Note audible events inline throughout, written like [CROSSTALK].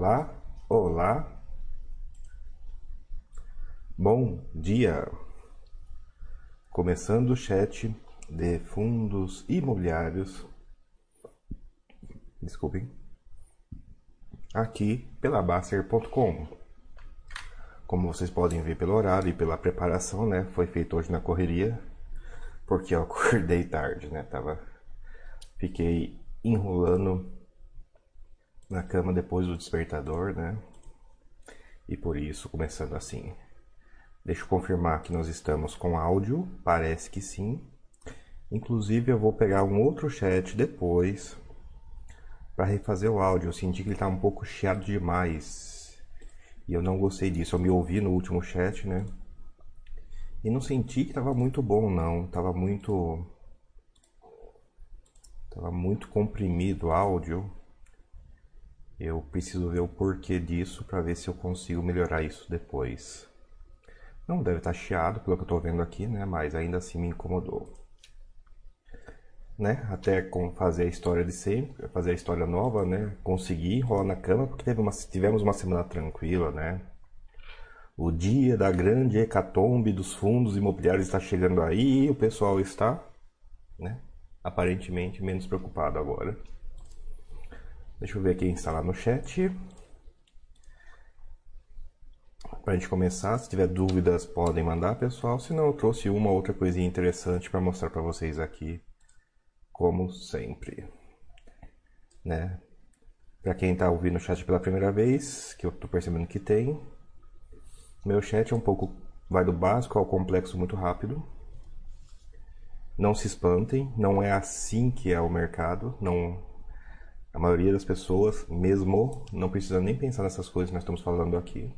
Olá, olá. Bom dia. Começando o chat de fundos imobiliários. Desculpem. Aqui pela Baster.com. Como vocês podem ver pelo horário e pela preparação, né? Foi feito hoje na correria. Porque eu [LAUGHS] acordei tarde, né? Tava. Fiquei enrolando na cama depois do despertador, né? E por isso começando assim. Deixa eu confirmar que nós estamos com áudio, parece que sim. Inclusive eu vou pegar um outro chat depois para refazer o áudio. Eu senti que ele tá um pouco chiado demais. E eu não gostei disso. Eu me ouvi no último chat, né? E não senti que tava muito bom não, tava muito tava muito comprimido o áudio. Eu preciso ver o porquê disso para ver se eu consigo melhorar isso depois. Não deve estar tá chiado pelo que eu estou vendo aqui, né? Mas ainda assim me incomodou. Né? Até com fazer a história de sempre, fazer a história nova, né? Conseguir rolar na cama porque uma, tivemos uma semana tranquila, né? O dia da grande hecatombe dos fundos imobiliários está chegando aí e o pessoal está, né? Aparentemente menos preocupado agora. Deixa eu ver está lá no chat. Para a gente começar, se tiver dúvidas podem mandar, pessoal. Se não, eu trouxe uma outra coisinha interessante para mostrar para vocês aqui, como sempre. Né? Para quem está ouvindo o chat pela primeira vez, que eu estou percebendo que tem, meu chat é um pouco vai do básico ao complexo muito rápido. Não se espantem, não é assim que é o mercado, não a maioria das pessoas, mesmo, não precisa nem pensar nessas coisas que nós estamos falando aqui.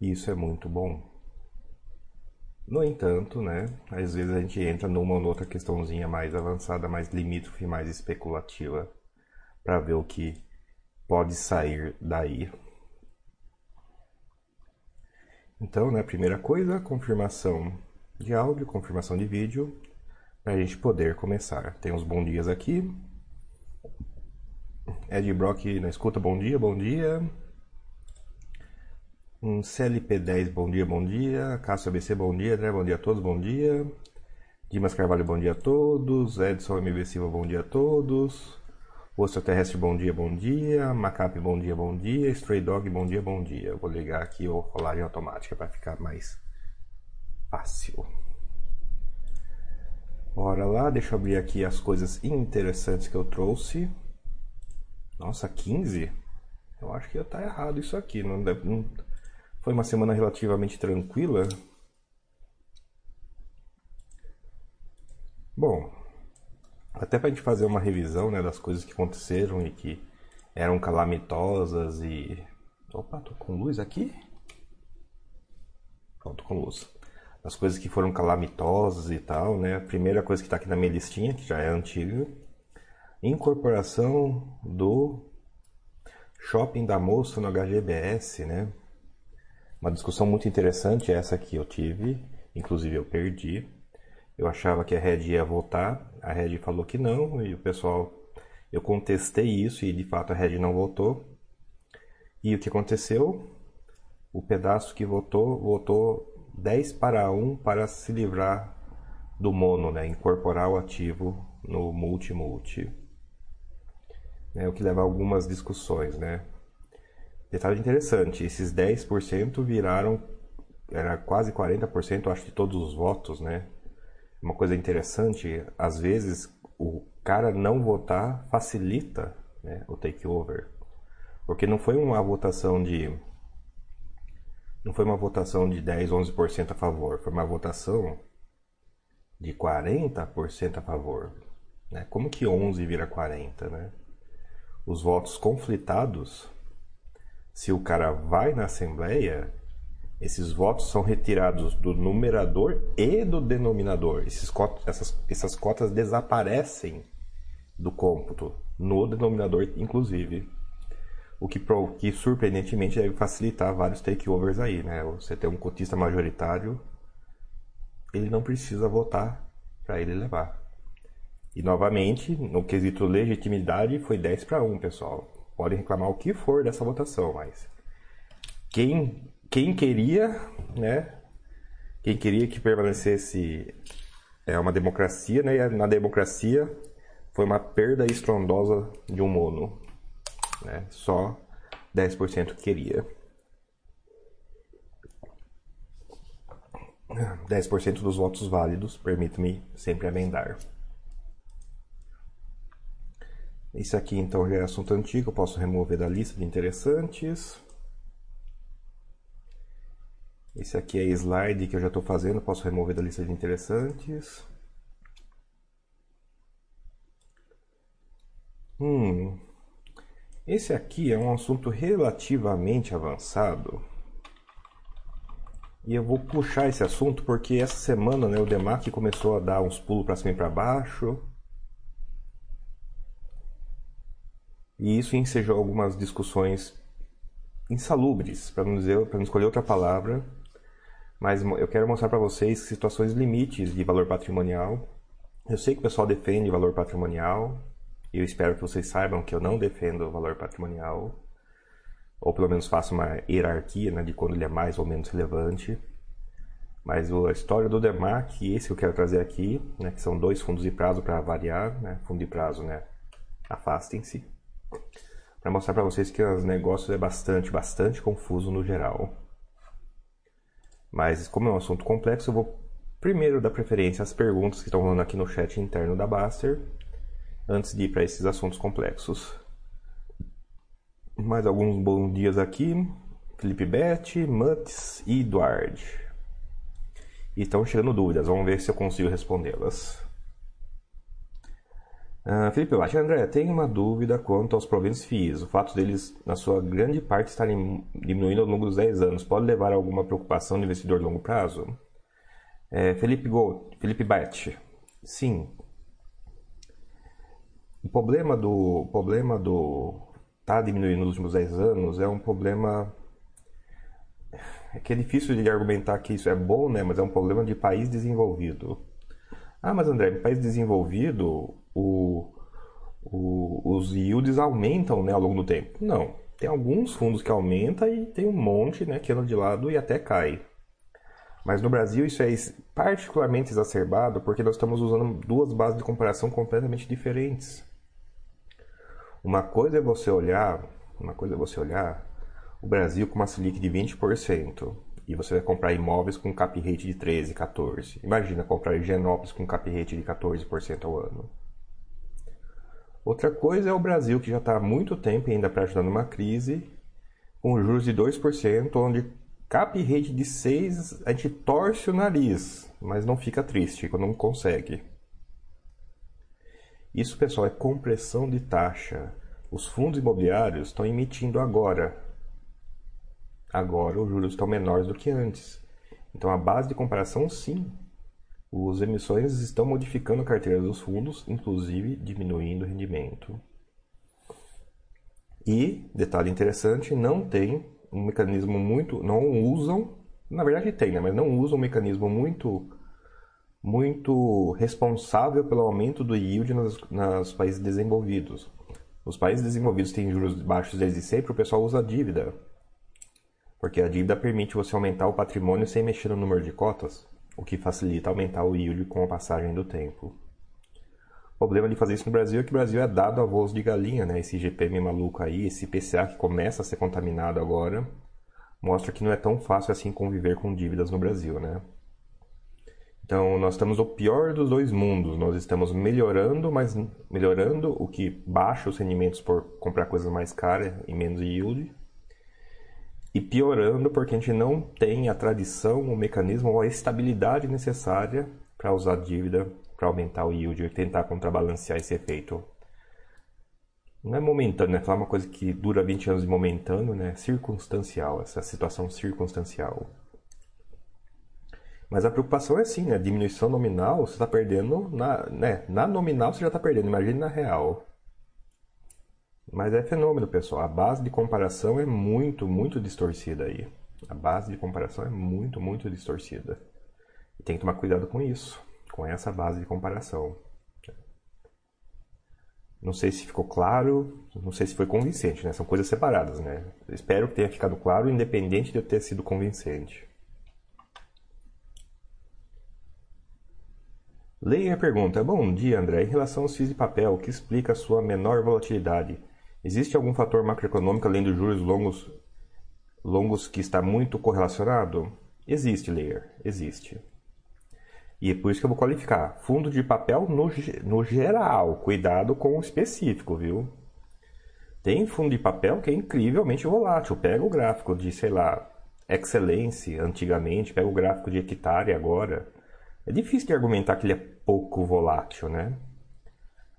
E isso é muito bom. No entanto, né, às vezes a gente entra numa ou outra questãozinha mais avançada, mais limítrofe, mais especulativa, para ver o que pode sair daí. Então, né, primeira coisa, confirmação de áudio, confirmação de vídeo, para a gente poder começar. Tem uns bons dias aqui, Ed Brock na escuta, bom dia, bom dia. Um CLP10, bom dia, bom dia. Cássio ABC, bom dia. André, bom dia a todos, bom dia. Dimas Carvalho, bom dia a todos. Edson MB Silva, bom dia a todos. O Terrestre, bom dia, bom dia. Macap, bom dia, bom dia. Stray Dog, bom dia, bom dia. Vou ligar aqui o rolagem automática para ficar mais fácil. Bora lá, deixa eu abrir aqui as coisas interessantes que eu trouxe. Nossa, 15? Eu acho que ia estar tá errado isso aqui. Não, deve, não foi uma semana relativamente tranquila. Bom, até para a gente fazer uma revisão né, das coisas que aconteceram e que eram calamitosas e. Opa, tô com luz aqui? Pronto, com luz. As coisas que foram calamitosas e tal, né? A primeira coisa que está aqui na minha listinha, que já é antiga, incorporação do shopping da moça no HGBS, né? Uma discussão muito interessante essa que eu tive, inclusive eu perdi. Eu achava que a Red ia votar, a Red falou que não, e o pessoal. Eu contestei isso e de fato a Red não votou. E o que aconteceu? O pedaço que votou, votou 10 para 1 para se livrar do mono, né? incorporar o ativo no multi-multi né, o que leva a algumas discussões, né? Detalhe interessante, esses 10% viraram, era quase 40%, acho, de todos os votos, né? Uma coisa interessante, às vezes o cara não votar facilita né, o takeover. Porque não foi uma votação de. Não foi uma votação de 10, 11% a favor, foi uma votação de 40% a favor. Né? Como que 11 vira 40, né? Os votos conflitados, se o cara vai na Assembleia, esses votos são retirados do numerador e do denominador. Cotas, essas, essas cotas desaparecem do cômputo, no denominador, inclusive. O que, que surpreendentemente deve facilitar vários takeovers aí, né? Você tem um cotista majoritário, ele não precisa votar para ele levar. E novamente, no quesito legitimidade, foi 10 para 1, pessoal. podem reclamar o que for dessa votação, mas quem, quem queria, né? Quem queria que permanecesse é uma democracia, né? E na democracia foi uma perda estrondosa de um mono, né? Só 10% queria. 10% dos votos válidos, permito-me sempre amendar. Esse aqui então já é assunto antigo, eu posso remover da lista de interessantes. Esse aqui é slide que eu já estou fazendo, posso remover da lista de interessantes. Hum, esse aqui é um assunto relativamente avançado. E eu vou puxar esse assunto porque essa semana né, o Demac começou a dar uns pulos para cima e para baixo. E isso ensejou algumas discussões insalubres, para não dizer, para não escolher outra palavra. Mas eu quero mostrar para vocês situações limites de valor patrimonial. Eu sei que o pessoal defende valor patrimonial, e eu espero que vocês saibam que eu não defendo valor patrimonial, ou pelo menos faço uma hierarquia né, de quando ele é mais ou menos relevante. Mas a história do DEMAC, esse eu quero trazer aqui, né, que são dois fundos de prazo para variar, né, fundo de prazo, né, afastem-se para mostrar para vocês que os negócios é bastante, bastante confuso no geral. Mas como é um assunto complexo, eu vou primeiro dar preferência às perguntas que estão rolando aqui no chat interno da Baster, antes de ir para esses assuntos complexos. Mais alguns bons dias aqui. Felipe Bete, Mutz e Eduard. E estão chegando dúvidas, vamos ver se eu consigo respondê-las. Uh, Felipe, acho, André, tem uma dúvida quanto aos proventos FIIs. O fato deles, na sua grande parte, estarem diminuindo ao longo dos 10 anos, pode levar a alguma preocupação do investidor a longo prazo? É, Felipe Felipe Bate, sim. O problema do problema do tá diminuindo nos últimos 10 anos é um problema é que é difícil de argumentar que isso é bom, né? Mas é um problema de país desenvolvido. Ah, mas André, em país desenvolvido, o, o, os yields aumentam né, ao longo do tempo. Não. Tem alguns fundos que aumentam e tem um monte né, que anda de lado e até cai. Mas no Brasil isso é particularmente exacerbado porque nós estamos usando duas bases de comparação completamente diferentes. Uma coisa é você olhar, uma coisa é você olhar o Brasil com uma Selic de 20% e você vai comprar imóveis com cap rate de 13, 14. Imagina comprar Higienópolis com cap rate de 14% ao ano. Outra coisa é o Brasil, que já está há muito tempo ainda ajudar numa crise, com juros de 2%, onde cap rate de 6 a gente torce o nariz, mas não fica triste quando não consegue. Isso, pessoal, é compressão de taxa. Os fundos imobiliários estão emitindo agora. Agora os juros estão menores do que antes. Então a base de comparação, sim, os emissões estão modificando a carteira dos fundos, inclusive diminuindo o rendimento. E, detalhe interessante, não tem um mecanismo muito. não usam. Na verdade tem, né? Mas não usam um mecanismo muito muito responsável pelo aumento do yield nos, nos países desenvolvidos. Os países desenvolvidos têm juros baixos desde sempre, o pessoal usa a dívida. Porque a dívida permite você aumentar o patrimônio sem mexer no número de cotas o que facilita aumentar o yield com a passagem do tempo. O problema de fazer isso no Brasil é que o Brasil é dado a voos de galinha, né? Esse GPM maluco aí, esse PCA que começa a ser contaminado agora, mostra que não é tão fácil assim conviver com dívidas no Brasil, né? Então, nós estamos o pior dos dois mundos. Nós estamos melhorando, mas melhorando o que baixa os rendimentos por comprar coisas mais caras e menos yield e piorando porque a gente não tem a tradição, o mecanismo ou a estabilidade necessária para usar dívida para aumentar o yield e tentar contrabalancear esse efeito. Não é momentâneo, né? Falar uma coisa que dura 20 anos de momentâneo, né? Circunstancial, essa situação circunstancial. Mas a preocupação é assim, né? Diminuição nominal, você está perdendo, na, né? na nominal você já está perdendo, imagine na real. Mas é fenômeno, pessoal. A base de comparação é muito, muito distorcida aí. A base de comparação é muito, muito distorcida. E tem que tomar cuidado com isso, com essa base de comparação. Não sei se ficou claro, não sei se foi convincente, né? São coisas separadas, né? Espero que tenha ficado claro, independente de eu ter sido convincente. Leia a pergunta. Bom dia, André. Em relação aos FIIs de papel, o que explica a sua menor volatilidade? Existe algum fator macroeconômico além dos juros longos, longos que está muito correlacionado? Existe, Layer. Existe. E é por isso que eu vou qualificar. Fundo de papel no, no geral. Cuidado com o específico, viu? Tem fundo de papel que é incrivelmente volátil. Pega o gráfico de, sei lá, Excelência antigamente, pega o gráfico de hectare agora. É difícil de argumentar que ele é pouco volátil, né?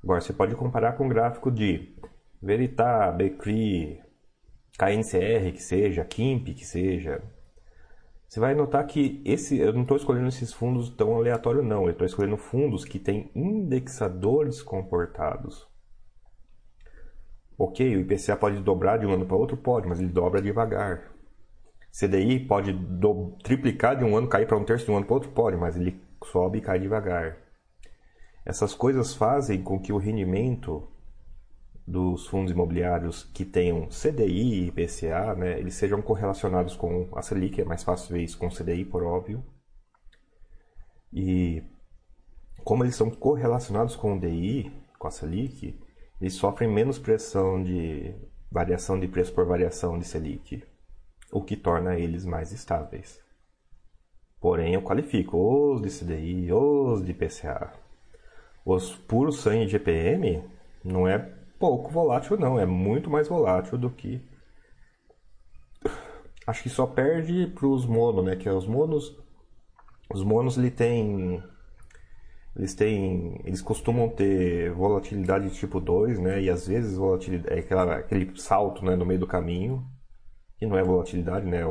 Agora, você pode comparar com o gráfico de Veritá, Becri, KNCR, que seja, KIMP, que seja. Você vai notar que esse, eu não estou escolhendo esses fundos tão aleatório não. Eu estou escolhendo fundos que têm indexadores comportados. Ok, o IPCA pode dobrar de um ano para outro? Pode, mas ele dobra devagar. CDI pode do, triplicar de um ano, cair para um terço de um ano para outro? Pode, mas ele sobe e cai devagar. Essas coisas fazem com que o rendimento dos fundos imobiliários que tenham CDI e IPCA, né, eles sejam correlacionados com a Selic, é mais fácil ver isso com CDI, por óbvio. E como eles são correlacionados com o DI, com a Selic, eles sofrem menos pressão de variação de preço por variação de Selic, o que torna eles mais estáveis. Porém, eu qualifico os de CDI, os de IPCA. Os puros sangue de GPM não é pouco volátil, não. É muito mais volátil do que. Acho que só perde para os mono, né? Que é os monos. Os monos ele tem. Eles têm. Eles costumam ter volatilidade de tipo 2, né? E às vezes volatilidade. É aquela, aquele salto né, no meio do caminho. Que não é volatilidade, né?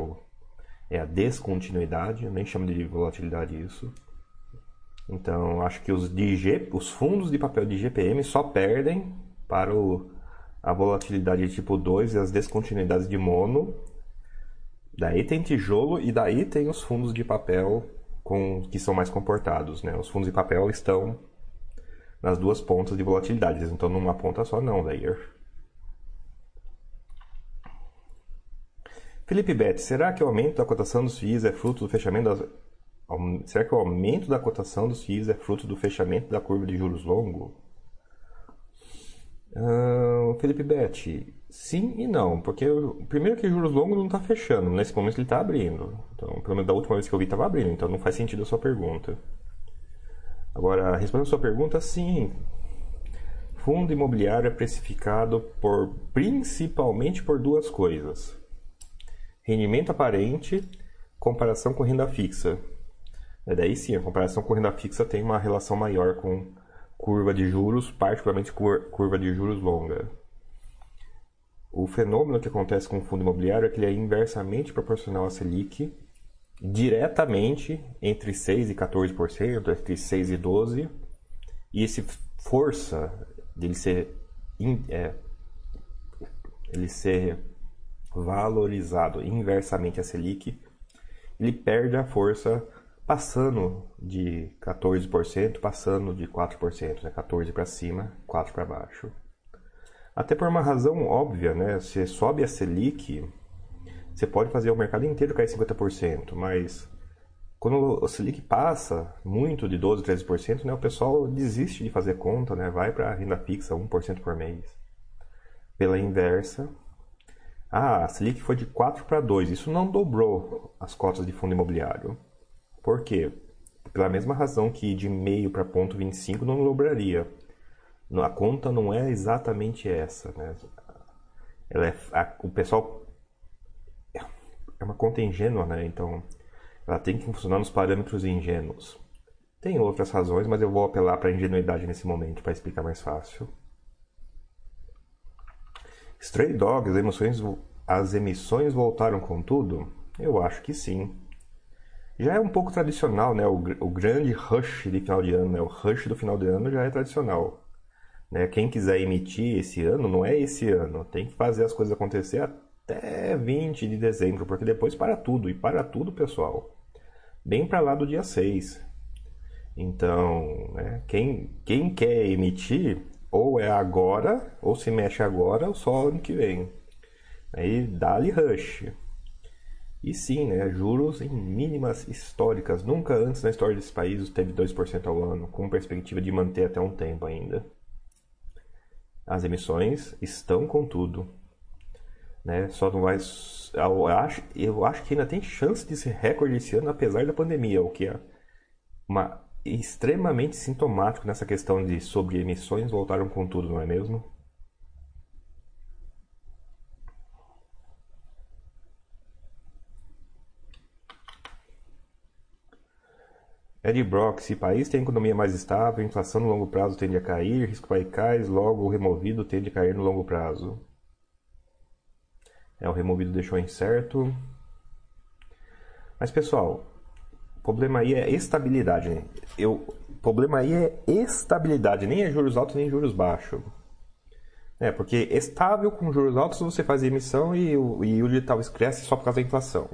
É a descontinuidade. Eu nem chamo de volatilidade isso. Então, acho que os, de os fundos de papel de GPM só perdem para o, a volatilidade de tipo 2 e as descontinuidades de mono. Daí tem tijolo e daí tem os fundos de papel com, que são mais comportados. Né? Os fundos de papel estão nas duas pontas de volatilidade, eles não estão numa ponta só não, layer. Felipe Bet, será que o aumento da cotação dos FIIs é fruto do fechamento das... Será que o aumento da cotação dos FIIs é fruto do fechamento da curva de juros longo? Uh, Felipe Betti, sim e não, porque primeiro que juros longos não está fechando, nesse momento ele está abrindo. Então, pelo menos da última vez que eu vi estava abrindo, então não faz sentido a sua pergunta. Agora, respondendo a sua pergunta, sim. Fundo imobiliário é precificado por principalmente por duas coisas: rendimento aparente, comparação com renda fixa. E daí sim, a comparação com renda fixa tem uma relação maior com curva de juros, particularmente curva de juros longa. O fenômeno que acontece com o fundo imobiliário é que ele é inversamente proporcional à Selic, diretamente entre 6 e 14%, entre 6 e 12%, e esse força dele ser, é, ele ser valorizado inversamente à Selic, ele perde a força passando de 14%, passando de 4%, né? 14 para cima, 4 para baixo. Até por uma razão óbvia, né? Você sobe a Selic, você pode fazer o mercado inteiro cair 50%, mas quando a Selic passa muito de 12, 13%, né, o pessoal desiste de fazer conta, né? Vai para a renda fixa 1% por mês. Pela inversa, ah, a Selic foi de 4 para 2, isso não dobrou as cotas de fundo imobiliário. Por quê? Pela mesma razão que de meio para ponto 25 não dobraria. A conta não é exatamente essa. Né? Ela é, a, o pessoal é uma conta ingênua, né? Então ela tem que funcionar nos parâmetros ingênuos. Tem outras razões, mas eu vou apelar para a ingenuidade nesse momento para explicar mais fácil. Stray Dogs, as as emissões voltaram com tudo? Eu acho que sim já é um pouco tradicional, né? O, o grande rush de final de ano, né? O rush do final de ano já é tradicional. Né? Quem quiser emitir esse ano, não é esse ano. Tem que fazer as coisas acontecer até 20 de dezembro, porque depois para tudo. E para tudo, pessoal, bem para lá do dia 6. Então, né? quem, quem quer emitir, ou é agora, ou se mexe agora, ou só ano que vem. Aí dá-lhe rush. E sim, né, juros em mínimas históricas. Nunca antes na história desse país teve 2% ao ano, com perspectiva de manter até um tempo ainda. As emissões estão com tudo. Né? Só não vai. Eu acho, eu acho que ainda tem chance de ser recorde esse ano, apesar da pandemia, o que é uma, extremamente sintomático nessa questão de sobre emissões voltaram com tudo, não é mesmo? Ed Brock, se país tem economia mais estável, inflação no longo prazo tende a cair, risco paicais, logo o removido tende a cair no longo prazo. É, o removido deixou incerto. Mas pessoal, o problema aí é estabilidade. Né? Eu, o problema aí é estabilidade, nem é juros altos nem juros baixos. É, porque estável com juros altos você faz emissão e o yield talvez cresce só por causa da inflação.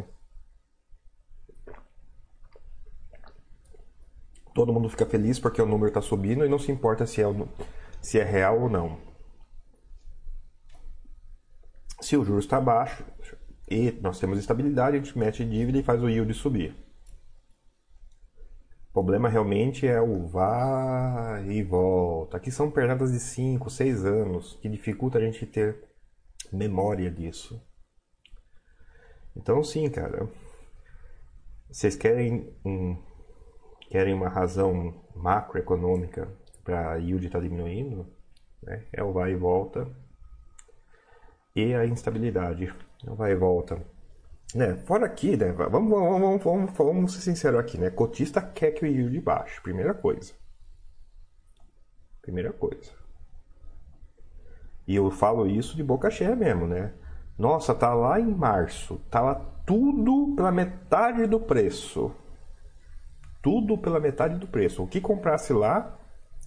Todo mundo fica feliz porque o número está subindo e não se importa se é, se é real ou não. Se o juros está baixo e nós temos estabilidade, a gente mete dívida e faz o yield subir. O problema realmente é o vai e volta. Aqui são pernadas de 5, 6 anos, que dificulta a gente ter memória disso. Então, sim, cara. Vocês querem um querem uma razão macroeconômica para a yield estar tá diminuindo, né? é o vai e volta e a instabilidade, é o vai e volta. Né? Fora aqui, né? vamos, vamos, vamos, vamos ser sinceros aqui, né? cotista quer que o yield baixe, primeira coisa. Primeira coisa. E eu falo isso de boca cheia mesmo, né? Nossa, tá lá em março, tava tudo pela metade do preço tudo pela metade do preço. O que comprasse lá,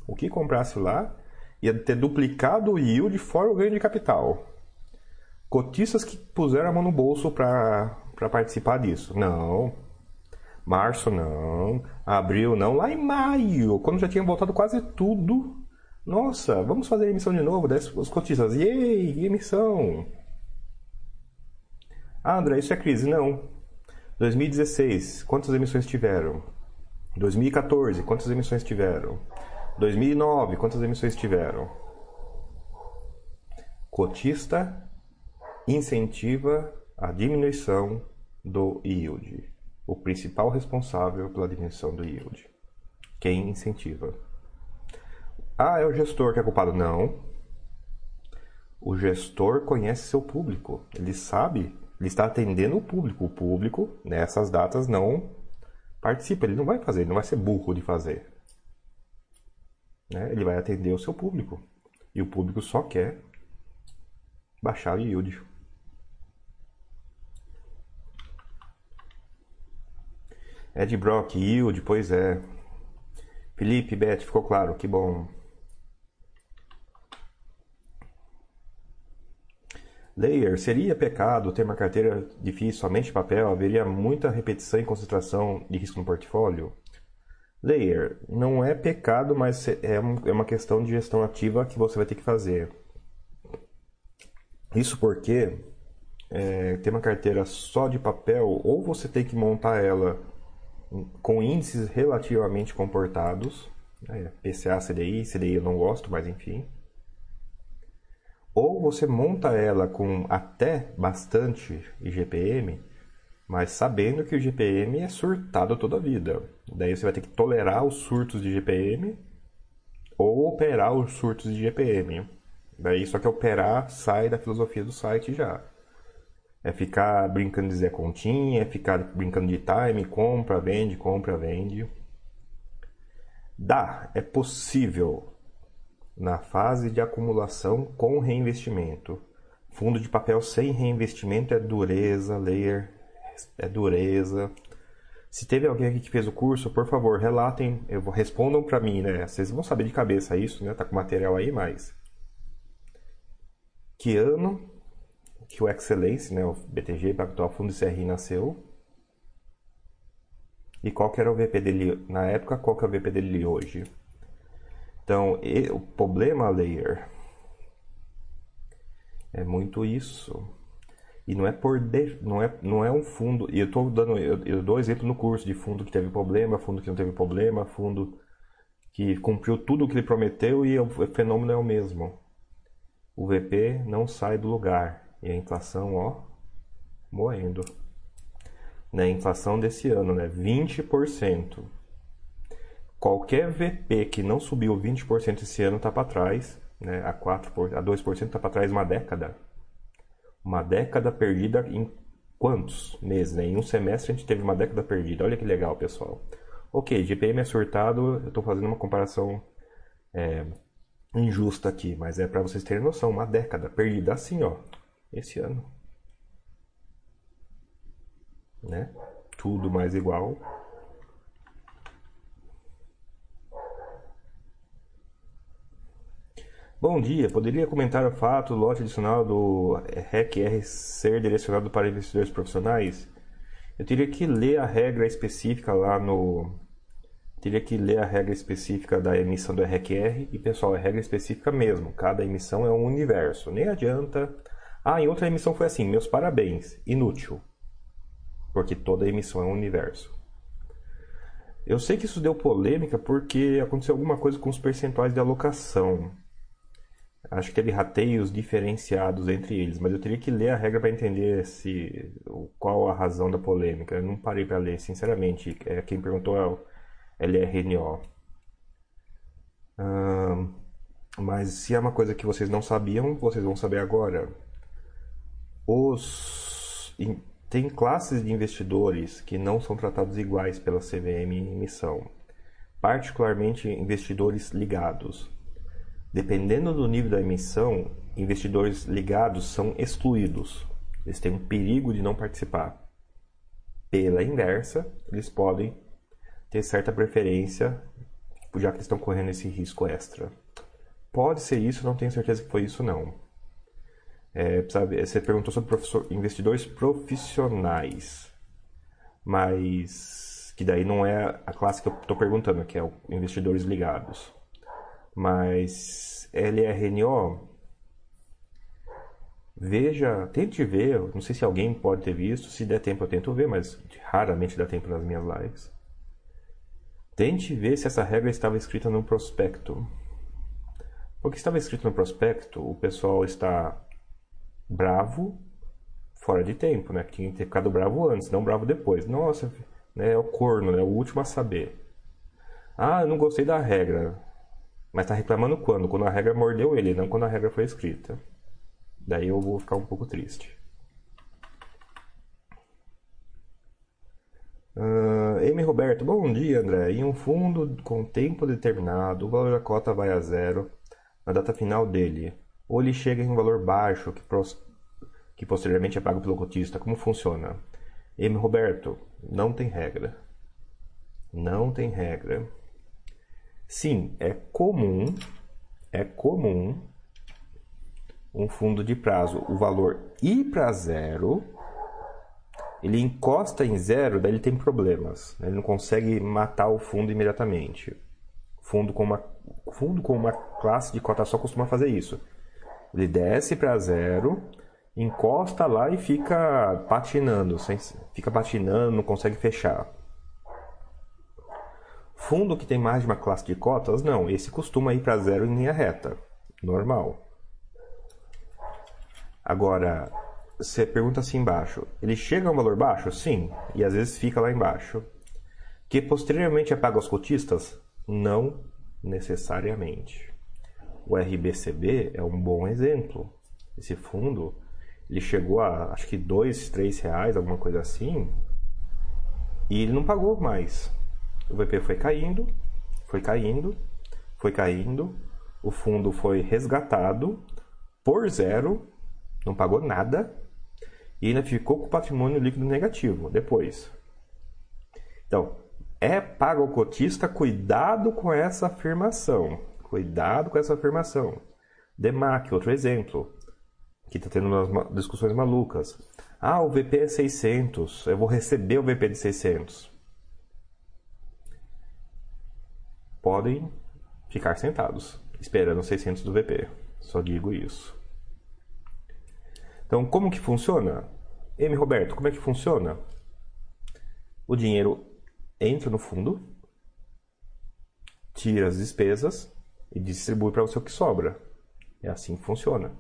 o que comprasse lá, ia ter duplicado o yield fora o ganho de capital. Cotistas que puseram a mão no bolso para participar disso. Não. Março não. Abril não. Lá em maio, quando já tinha voltado quase tudo. Nossa, vamos fazer emissão de novo. os cotistas, yay, emissão. Ah, André, isso é crise? Não. 2016, quantas emissões tiveram? 2014, quantas emissões tiveram? 2009, quantas emissões tiveram? Cotista incentiva a diminuição do yield. O principal responsável pela diminuição do yield. Quem incentiva? Ah, é o gestor que é culpado? Não. O gestor conhece seu público. Ele sabe, ele está atendendo o público. O público, nessas datas, não participa, ele não vai fazer, ele não vai ser burro de fazer. Né? Ele vai atender o seu público. E o público só quer baixar o yield. Ed Brock, yield, pois é. Felipe, Beth, ficou claro, que bom. Layer, seria pecado ter uma carteira difícil somente de papel? Haveria muita repetição e concentração de risco no portfólio? Layer, não é pecado, mas é, é uma questão de gestão ativa que você vai ter que fazer. Isso porque é, ter uma carteira só de papel, ou você tem que montar ela com índices relativamente comportados, né? PCA, CDI, CDI eu não gosto, mas enfim ou você monta ela com até bastante IGPM, mas sabendo que o IGPM é surtado toda a vida. Daí você vai ter que tolerar os surtos de IGPM ou operar os surtos de IGPM. Daí só que operar sai da filosofia do site já. É ficar brincando de Zé Continha, é ficar brincando de time, compra, vende, compra, vende. Dá, é possível na fase de acumulação com reinvestimento. Fundo de papel sem reinvestimento é dureza, layer é dureza. Se teve alguém aqui que fez o curso, por favor, relatem, eu respondam para mim, né? Vocês vão saber de cabeça isso, né? Tá com material aí, mas que ano que o Excellence, né, o BTG Pactual Fundo CRI nasceu? E qual que era o VP dele na época, qual que é o VP dele hoje? Então, o problema, layer, é muito isso. E não é por de, não é não é um fundo. E eu estou dando eu, eu dou exemplo no curso de fundo que teve problema, fundo que não teve problema, fundo que cumpriu tudo o que ele prometeu e o fenômeno é o mesmo. O VP não sai do lugar e a inflação, ó, morrendo. Né, inflação desse ano, né, 20%. Qualquer VP que não subiu 20% esse ano está para trás, né, a 4 a 2% está para trás uma década. Uma década perdida em quantos meses? Né? Em um semestre a gente teve uma década perdida. Olha que legal, pessoal. Ok, GPM é surtado, eu estou fazendo uma comparação é, injusta aqui, mas é para vocês terem noção, uma década perdida assim, ó, esse ano. Né? Tudo mais igual. Bom dia, poderia comentar o fato do lote adicional do REC-R ser direcionado para investidores profissionais? Eu teria que ler a regra específica lá no, teria que ler a regra específica da emissão do RQR e, pessoal, é regra específica mesmo. Cada emissão é um universo. Nem adianta. Ah, em outra emissão foi assim: meus parabéns. Inútil. Porque toda emissão é um universo. Eu sei que isso deu polêmica porque aconteceu alguma coisa com os percentuais de alocação. Acho que teve rateios diferenciados entre eles, mas eu teria que ler a regra para entender se, qual a razão da polêmica. Eu não parei para ler, sinceramente. É, quem perguntou é LRNO. Uh, mas se é uma coisa que vocês não sabiam, vocês vão saber agora. Os tem classes de investidores que não são tratados iguais pela CVM em emissão, particularmente investidores ligados. Dependendo do nível da emissão, investidores ligados são excluídos. Eles têm um perigo de não participar. Pela inversa, eles podem ter certa preferência, já que estão correndo esse risco extra. Pode ser isso, não tenho certeza que foi isso não. É, sabe, você perguntou sobre investidores profissionais, mas que daí não é a classe que eu estou perguntando, que é o investidores ligados. Mas LRNO, veja, tente ver, não sei se alguém pode ter visto, se der tempo eu tento ver, mas raramente dá tempo nas minhas lives. Tente ver se essa regra estava escrita no prospecto. Porque estava escrito no prospecto, o pessoal está bravo fora de tempo, né? Tinha que ter ficado bravo antes, não bravo depois. Nossa, né? É o corno, né? O último a saber. Ah, não gostei da regra. Mas tá reclamando quando? Quando a regra mordeu ele, não quando a regra foi escrita. Daí eu vou ficar um pouco triste. Uh, M. Roberto, bom dia, André. Em um fundo com tempo determinado, o valor da cota vai a zero na data final dele, ou ele chega em um valor baixo que, que posteriormente é pago pelo cotista. Como funciona? M. Roberto, não tem regra. Não tem regra. Sim, é comum, é comum um fundo de prazo, o valor ir para zero ele encosta em zero, daí ele tem problemas. Né? Ele não consegue matar o fundo imediatamente. Fundo com uma, fundo com uma classe de cota só costuma fazer isso. Ele desce para zero, encosta lá e fica patinando, sem, fica patinando, não consegue fechar. Fundo que tem mais de uma classe de cotas, não. Esse costuma ir para zero em linha reta, normal. Agora, você pergunta assim embaixo, ele chega a um valor baixo? Sim, e às vezes fica lá embaixo. Que posteriormente é pago aos cotistas? Não necessariamente. O RBCB é um bom exemplo. Esse fundo, ele chegou a acho que dois, três reais, alguma coisa assim, e ele não pagou mais. O VP foi caindo, foi caindo, foi caindo, o fundo foi resgatado por zero, não pagou nada, e ainda ficou com o patrimônio líquido negativo depois. Então, é pago ao cotista, cuidado com essa afirmação. Cuidado com essa afirmação. Demac, outro exemplo, que está tendo umas discussões malucas. Ah, o VP é 600, eu vou receber o VP de 600. Podem ficar sentados, esperando 600 do VP. Só digo isso. Então, como que funciona? M. Roberto, como é que funciona? O dinheiro entra no fundo, tira as despesas e distribui para você o que sobra. É assim que funciona.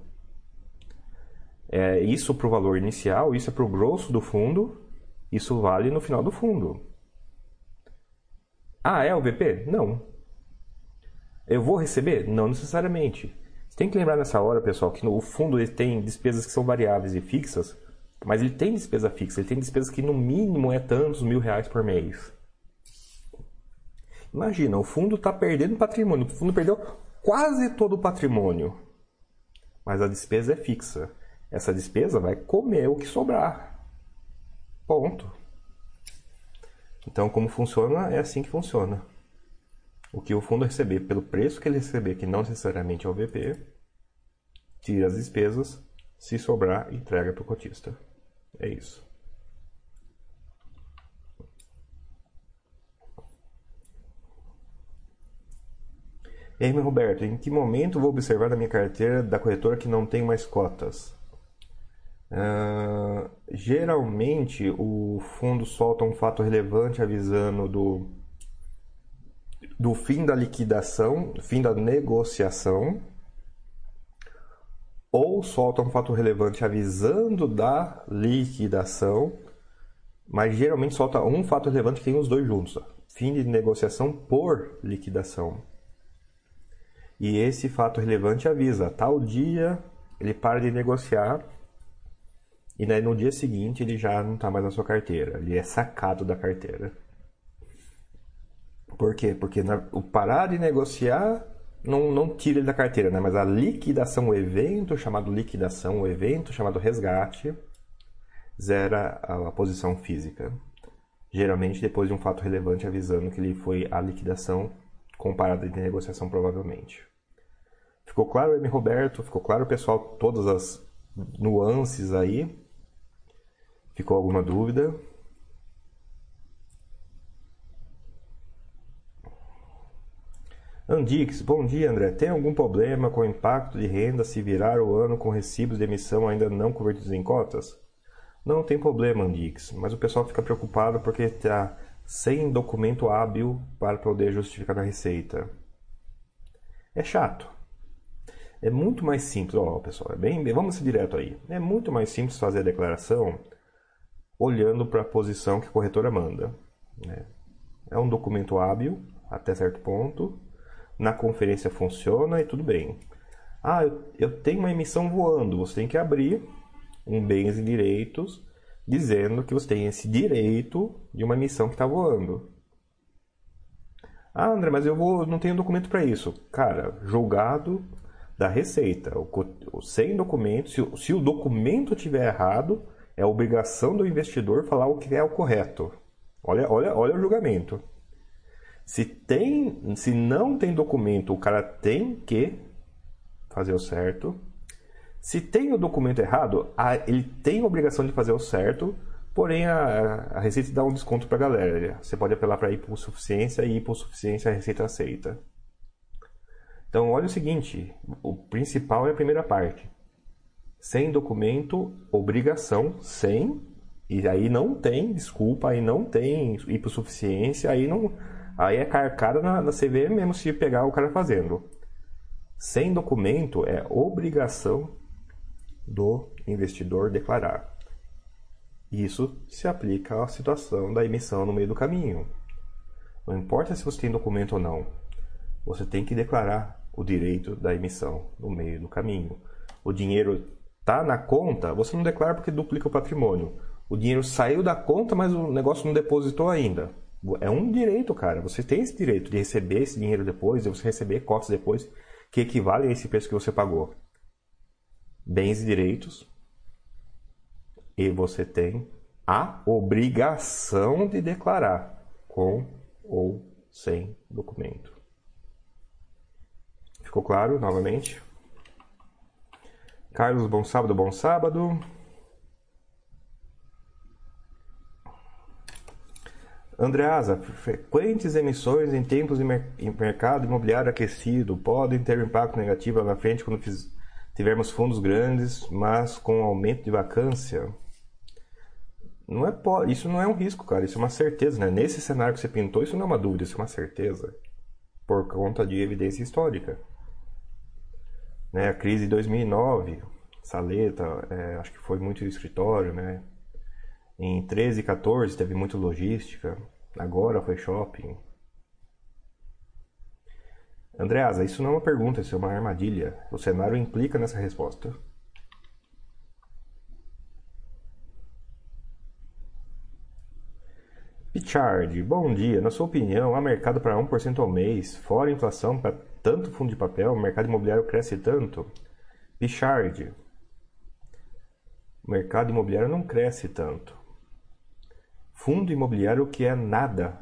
É isso para o valor inicial, isso é para o grosso do fundo, isso vale no final do fundo. Ah, é o VP? Não. Eu vou receber? Não necessariamente. Você tem que lembrar nessa hora, pessoal, que no fundo ele tem despesas que são variáveis e fixas, mas ele tem despesa fixa, ele tem despesas que no mínimo é tantos mil reais por mês. Imagina, o fundo está perdendo patrimônio, o fundo perdeu quase todo o patrimônio, mas a despesa é fixa. Essa despesa vai comer o que sobrar. Ponto. Então, como funciona, é assim que funciona o que o fundo receber pelo preço que ele receber, que não necessariamente é o VP, tira as despesas, se sobrar, entrega para o cotista. É isso. E aí, meu Roberto, em que momento vou observar na minha carteira da corretora que não tem mais cotas? Uh, geralmente o fundo solta um fato relevante avisando do do fim da liquidação, fim da negociação, ou solta um fato relevante avisando da liquidação, mas geralmente solta um fato relevante que tem os dois juntos. Fim de negociação por liquidação. E esse fato relevante avisa, tal dia ele para de negociar e daí no dia seguinte ele já não está mais na sua carteira, ele é sacado da carteira. Por quê? Porque na, o parar de negociar não, não tira ele da carteira, né? mas a liquidação, o evento chamado liquidação, o evento chamado resgate, zera a, a posição física. Geralmente depois de um fato relevante avisando que ele foi a liquidação comparada de negociação, provavelmente. Ficou claro, M. Roberto? Ficou claro, pessoal, todas as nuances aí? Ficou alguma dúvida? Andix, bom dia André. Tem algum problema com o impacto de renda se virar o ano com recibos de emissão ainda não convertidos em cotas? Não tem problema, Andix, mas o pessoal fica preocupado porque está sem documento hábil para poder justificar a receita. É chato. É muito mais simples, ó, pessoal, é bem, vamos ser direto aí. É muito mais simples fazer a declaração olhando para a posição que a corretora manda. Né? É um documento hábil até certo ponto na conferência funciona e tudo bem. Ah, eu, tenho uma emissão voando, você tem que abrir um bens e direitos dizendo que você tem esse direito de uma emissão que está voando. Ah, André, mas eu vou, não tenho documento para isso. Cara, julgado da Receita, o, sem documento, se, se o documento tiver errado, é obrigação do investidor falar o que é o correto. Olha, olha, olha o julgamento. Se tem, se não tem documento, o cara tem que fazer o certo. Se tem o documento errado, ele tem a obrigação de fazer o certo, porém a, a Receita dá um desconto para a galera. Você pode apelar para hipossuficiência e hipossuficiência a Receita aceita. Então, olha o seguinte: o principal é a primeira parte. Sem documento, obrigação, sem, e aí não tem desculpa, aí não tem hipossuficiência, aí não Aí é carcada na, na CV mesmo se pegar o cara fazendo. Sem documento é obrigação do investidor declarar. Isso se aplica à situação da emissão no meio do caminho. Não importa se você tem documento ou não, você tem que declarar o direito da emissão no meio do caminho. O dinheiro está na conta, você não declara porque duplica o patrimônio. O dinheiro saiu da conta, mas o negócio não depositou ainda. É um direito, cara. Você tem esse direito de receber esse dinheiro depois, de você receber cotas depois, que equivale a esse preço que você pagou. Bens e direitos. E você tem a obrigação de declarar, com ou sem documento. Ficou claro novamente? Carlos, bom sábado, bom sábado. Andreasa, frequentes emissões em tempos de mer mercado imobiliário aquecido podem ter um impacto negativo lá na frente quando tivermos fundos grandes, mas com aumento de vacância. Não é, isso não é um risco, cara. Isso é uma certeza, né? Nesse cenário que você pintou, isso não é uma dúvida, isso é uma certeza. Por conta de evidência histórica. Né? A crise de 2009, Saleta, é, acho que foi muito escritório, né? Em 13 e 14 teve muito logística. Agora foi shopping. Andreasa, isso não é uma pergunta, isso é uma armadilha. O cenário implica nessa resposta. Pichard, bom dia. Na sua opinião, há mercado para 1% ao mês, fora inflação, para tanto fundo de papel, o mercado imobiliário cresce tanto? Pichard, o mercado imobiliário não cresce tanto. Fundo imobiliário que é nada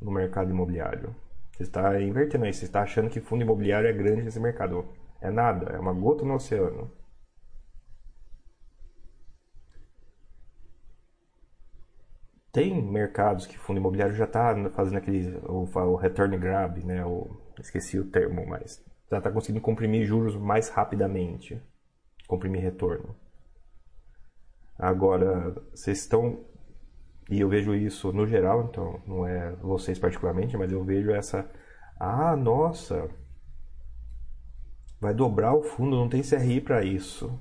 no mercado imobiliário. Você está invertendo aí, você está achando que fundo imobiliário é grande nesse mercado. É nada, é uma gota no oceano. Tem mercados que fundo imobiliário já está fazendo aquele o, o return grab, né? O, esqueci o termo, mas já está conseguindo comprimir juros mais rapidamente, comprimir retorno. Agora, vocês estão e eu vejo isso no geral, então não é vocês particularmente, mas eu vejo essa ah, nossa, vai dobrar o fundo, não tem CRI para isso.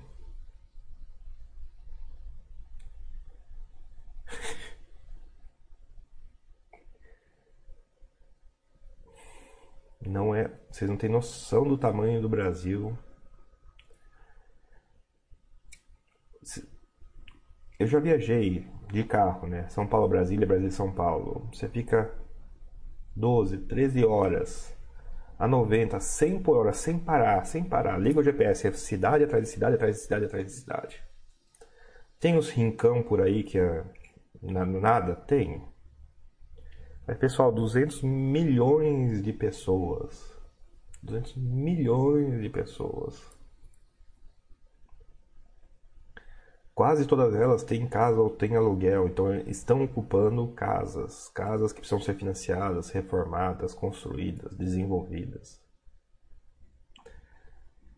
[LAUGHS] Não é. Vocês não têm noção do tamanho do Brasil. Eu já viajei de carro, né? São Paulo, Brasília, Brasília, São Paulo. Você fica 12, 13 horas a 90, 100 por hora, sem parar, sem parar. Liga o GPS, é cidade atrás de cidade, atrás de cidade, atrás de cidade. Tem os rincão por aí que é nada? Tem. Mas, pessoal, 200 milhões de pessoas. 200 milhões de pessoas. Quase todas elas têm casa ou têm aluguel, então estão ocupando casas. Casas que precisam ser financiadas, reformadas, construídas, desenvolvidas.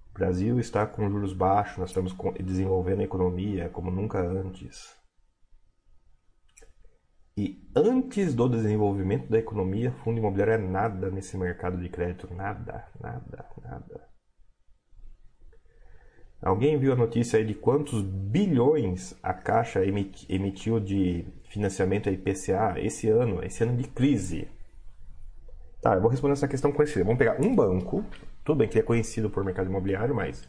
O Brasil está com juros baixos, nós estamos desenvolvendo a economia como nunca antes. E antes do desenvolvimento da economia, fundo imobiliário é nada nesse mercado de crédito. Nada, nada, nada. Alguém viu a notícia aí de quantos bilhões a Caixa emitiu de financiamento a IPCA esse ano, esse ano de crise? Tá, eu vou responder essa questão conhecida. Vamos pegar um banco, tudo bem que ele é conhecido por mercado imobiliário, mas.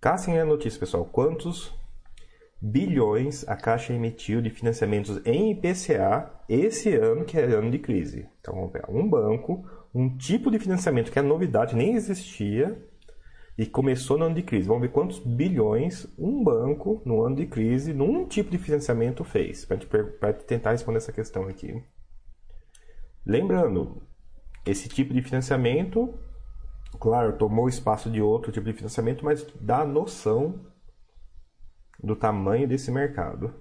Caçem a notícia, pessoal. Quantos bilhões a Caixa emitiu de financiamentos em IPCA esse ano, que é ano de crise. Então vamos pegar um banco, um tipo de financiamento que é novidade, nem existia, e começou no ano de crise. Vamos ver quantos bilhões um banco, no ano de crise, num tipo de financiamento fez, para tentar responder essa questão aqui. Lembrando, esse tipo de financiamento, claro, tomou espaço de outro tipo de financiamento, mas dá noção do tamanho desse mercado.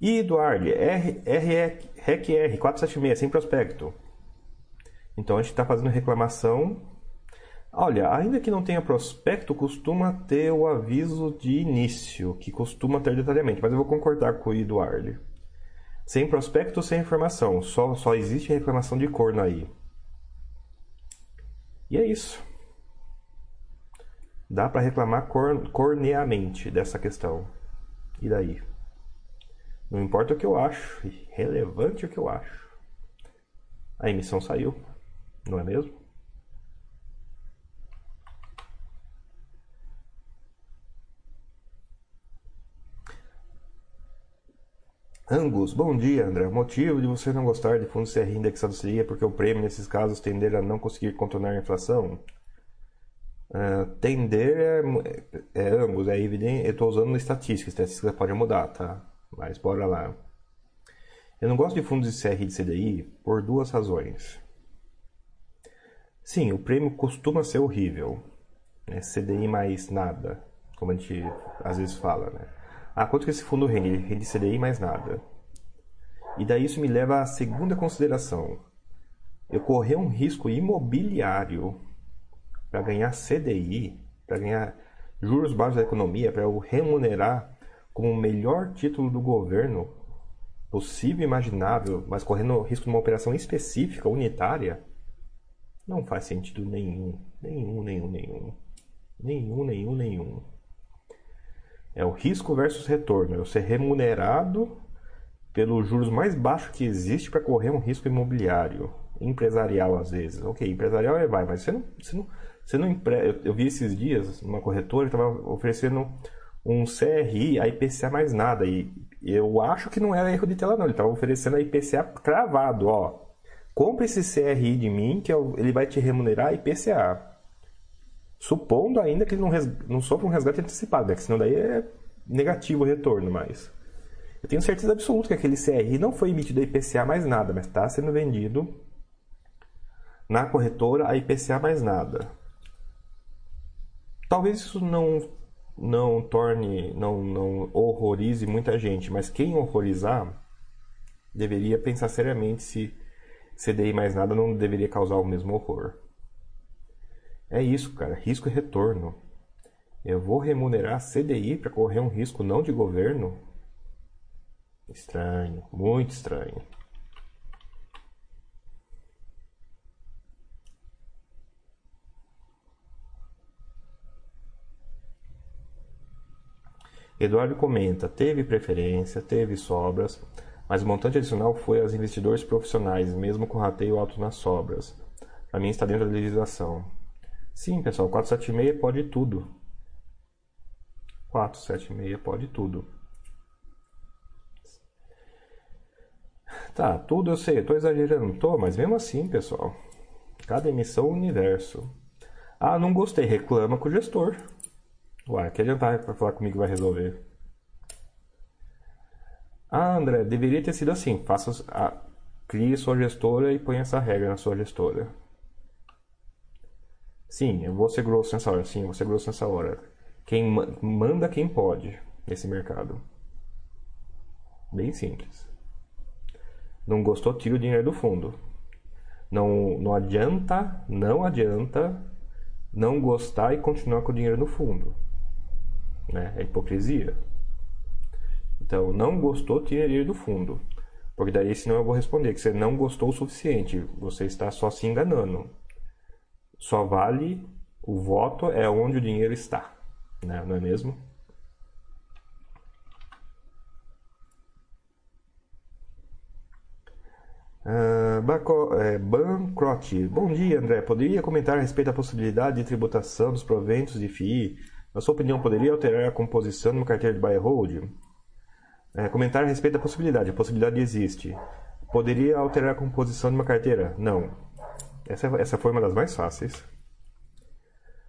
E Eduardo, REC-R 476, sem prospecto. Então a gente está fazendo reclamação. Olha, ainda que não tenha prospecto, costuma ter o aviso de início, que costuma ter detalhamento, mas eu vou concordar com o Eduardo. Sem prospecto, sem informação, só, só existe reclamação de corno aí. E é isso. Dá para reclamar corneamente dessa questão. E daí? Não importa o que eu acho, relevante o que eu acho. A emissão saiu, não é mesmo? Angus, bom dia, André. O motivo de você não gostar de fundos CR indexado seria porque o prêmio nesses casos tender a não conseguir contornar a inflação? Uh, tender é, é, ambos, é evidente. Eu estou usando estatística, estatística pode mudar, tá? Mas bora lá. Eu não gosto de fundos de CR e de CDI por duas razões. Sim, o prêmio costuma ser horrível. Né? CDI mais nada, como a gente às vezes fala, né? Ah, quanto que esse fundo rende? Ele rende CDI mais nada. E daí isso me leva à segunda consideração. Eu correr um risco imobiliário para ganhar CDI, para ganhar juros baixos da economia, para eu remunerar como o melhor título do governo possível e imaginável, mas correndo risco de uma operação específica, unitária, não faz sentido nenhum. Nenhum, nenhum, nenhum. Nenhum, nenhum, nenhum. É o risco versus retorno. Eu ser remunerado pelos juros mais baixos que existe para correr um risco imobiliário. Empresarial, às vezes. Ok, empresarial é vai, mas você não. Você não, você não empre... eu, eu vi esses dias numa corretora que estava oferecendo um CRI a IPCA mais nada. E eu acho que não era erro de tela, não. Ele estava oferecendo a IPCA cravado, ó. Compre esse CRI de mim que ele vai te remunerar IPCA. Supondo ainda que ele não, res... não sofra um resgate antecipado, né? Que senão daí é negativo o retorno, mas... Eu tenho certeza absoluta que aquele CRI não foi emitido a IPCA mais nada, mas está sendo vendido na corretora a IPCA mais nada. Talvez isso não não torne, não, não horrorize muita gente, mas quem horrorizar deveria pensar seriamente se CDI mais nada não deveria causar o mesmo horror. É isso, cara, risco e retorno. Eu vou remunerar CDI para correr um risco não de governo? Estranho, muito estranho. Eduardo comenta: teve preferência, teve sobras, mas o montante adicional foi aos investidores profissionais, mesmo com rateio alto nas sobras. Para mim está dentro da legislação. Sim, pessoal, 476 pode tudo. 476 pode tudo. Tá, tudo eu sei, tô exagerando, tô, mas mesmo assim, pessoal. Cada emissão é universo. Ah, não gostei, reclama com o gestor. Uai, que adiantar para falar comigo vai resolver? Ah, André, deveria ter sido assim. Faça a, crie sua gestora e ponha essa regra na sua gestora. Sim, eu vou ser grosso nessa hora. Sim, eu vou ser grosso nessa hora. Quem manda quem pode nesse mercado. Bem simples. Não gostou, tira o dinheiro do fundo. Não, não adianta, não adianta não gostar e continuar com o dinheiro no fundo. Né? É hipocrisia. Então, não gostou, tira ele do fundo. Porque daí, senão eu vou responder que você não gostou o suficiente. Você está só se enganando. Só vale o voto é onde o dinheiro está. Né? Não é mesmo? Uh, é. Bom dia, André. Poderia comentar a respeito da possibilidade de tributação dos proventos de FII na sua opinião, poderia alterar a composição de uma carteira de buy hold? É, a respeito da possibilidade. A possibilidade existe. Poderia alterar a composição de uma carteira? Não. Essa, essa foi uma das mais fáceis.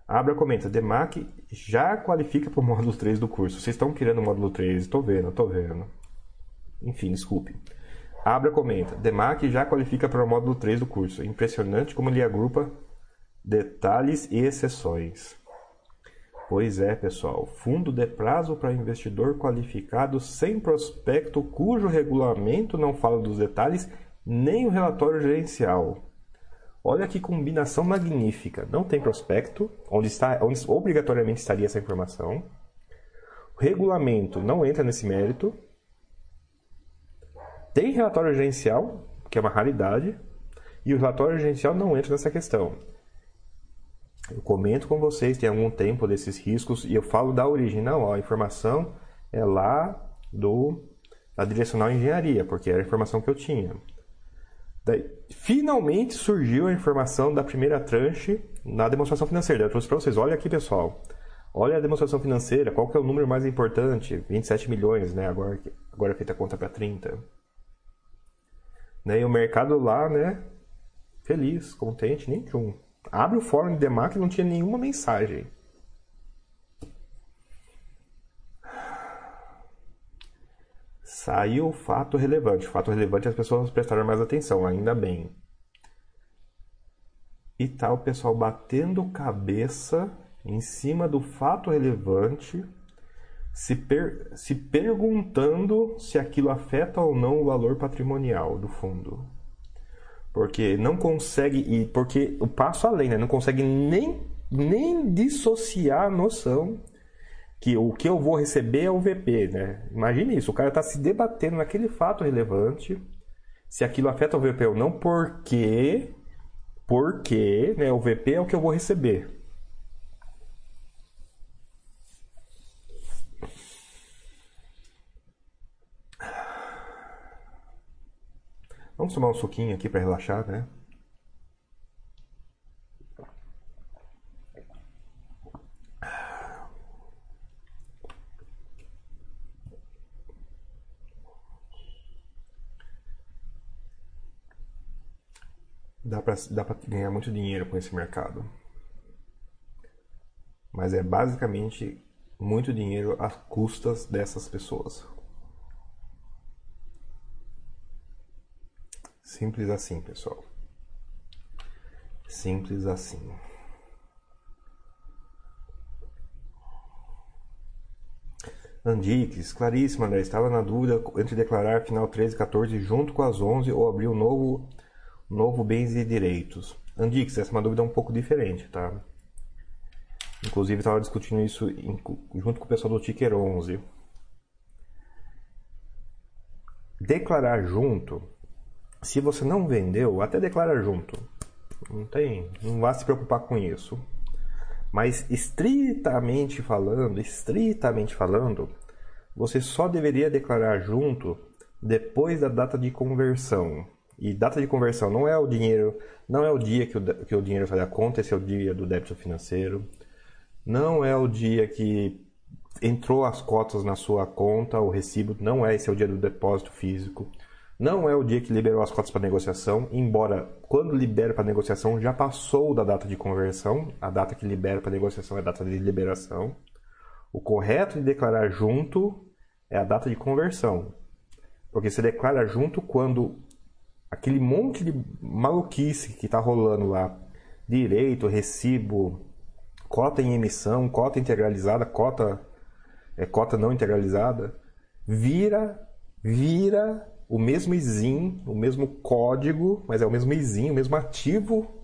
Abra comenta, DEMAC já qualifica para o módulo 3 do curso. Vocês estão querendo o módulo 3, estou vendo, estou vendo. Enfim, desculpe. Abra comenta, DEMAC já qualifica para o módulo 3 do curso. Impressionante como ele agrupa detalhes e exceções. Pois é, pessoal, fundo de prazo para investidor qualificado sem prospecto cujo regulamento não fala dos detalhes nem o relatório gerencial. Olha que combinação magnífica. Não tem prospecto, onde, está, onde obrigatoriamente estaria essa informação. O regulamento não entra nesse mérito. Tem relatório gerencial, que é uma raridade, e o relatório gerencial não entra nessa questão. Eu comento com vocês tem algum tempo desses riscos e eu falo da original, ó, a informação é lá do da direcional engenharia, porque era a informação que eu tinha. Daí, finalmente surgiu a informação da primeira tranche na demonstração financeira. Eu trouxe para vocês, olha aqui pessoal, olha a demonstração financeira, qual que é o número mais importante? 27 milhões, né? Agora, agora é feita a conta para 30. Né? E o mercado lá, né? Feliz, contente, nem um. Abre o fórum de Demac e não tinha nenhuma mensagem. Saiu o fato relevante. O fato relevante as pessoas prestaram mais atenção, ainda bem. E tá o pessoal batendo cabeça em cima do fato relevante, se, per, se perguntando se aquilo afeta ou não o valor patrimonial do fundo. Porque não consegue, e porque o passo além, né? não consegue nem, nem dissociar a noção que o que eu vou receber é o VP. Né? Imagine isso, o cara está se debatendo naquele fato relevante se aquilo afeta o VP ou não, porque, porque né, o VP é o que eu vou receber. Vamos tomar um suquinho aqui para relaxar, né? Dá para dá ganhar muito dinheiro com esse mercado. Mas é basicamente muito dinheiro às custas dessas pessoas. Simples assim, pessoal. Simples assim. Andix, claríssima, André. Estava na dúvida entre declarar final 13 e 14 junto com as 11 ou abrir um novo, novo bens e direitos. Andix, essa é uma dúvida um pouco diferente, tá? Inclusive, estava discutindo isso junto com o pessoal do Ticker 11. Declarar junto se você não vendeu, até declara junto. Não tem, não vá se preocupar com isso. Mas estritamente falando, estritamente falando, você só deveria declarar junto depois da data de conversão. E data de conversão não é o dinheiro, não é o dia que o, que o dinheiro sai da conta, esse é o dia do débito financeiro. Não é o dia que entrou as cotas na sua conta, o recibo, não é esse é o dia do depósito físico. Não é o dia que liberou as cotas para negociação, embora quando libera para negociação já passou da data de conversão. A data que libera para negociação é a data de liberação. O correto de declarar junto é a data de conversão. Porque você declara junto quando aquele monte de maluquice que está rolando lá, direito, recibo, cota em emissão, cota integralizada, cota é cota não integralizada, vira vira o mesmo ISIN, o mesmo código, mas é o mesmo ISIN, o mesmo ativo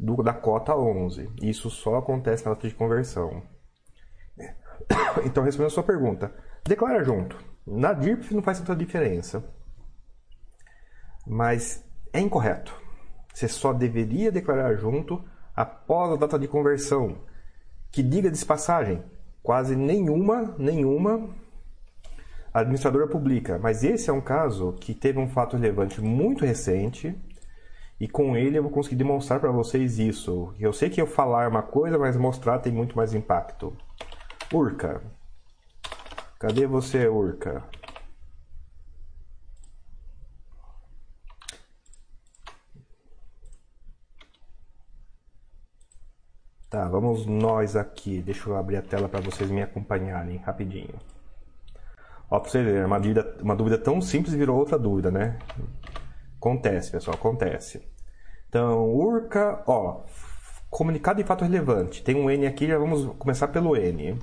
do, da cota 11. Isso só acontece na data de conversão. [COUGHS] Então, respondendo a sua pergunta, declara junto. Na DIRP não faz tanta diferença, mas é incorreto. Você só deveria declarar junto após a data de conversão, que diga de passagem, quase nenhuma, nenhuma administradora publica. Mas esse é um caso que teve um fato relevante muito recente e com ele eu vou conseguir demonstrar para vocês isso. Eu sei que eu falar uma coisa, mas mostrar tem muito mais impacto. Urca. Cadê você, Urca? Tá, vamos nós aqui. Deixa eu abrir a tela para vocês me acompanharem rapidinho. Ó, pra você ver, uma dúvida, uma dúvida tão simples virou outra dúvida, né? Acontece, pessoal, acontece. Então, URCA, ó, comunicado de fato relevante. Tem um N aqui, já vamos começar pelo N.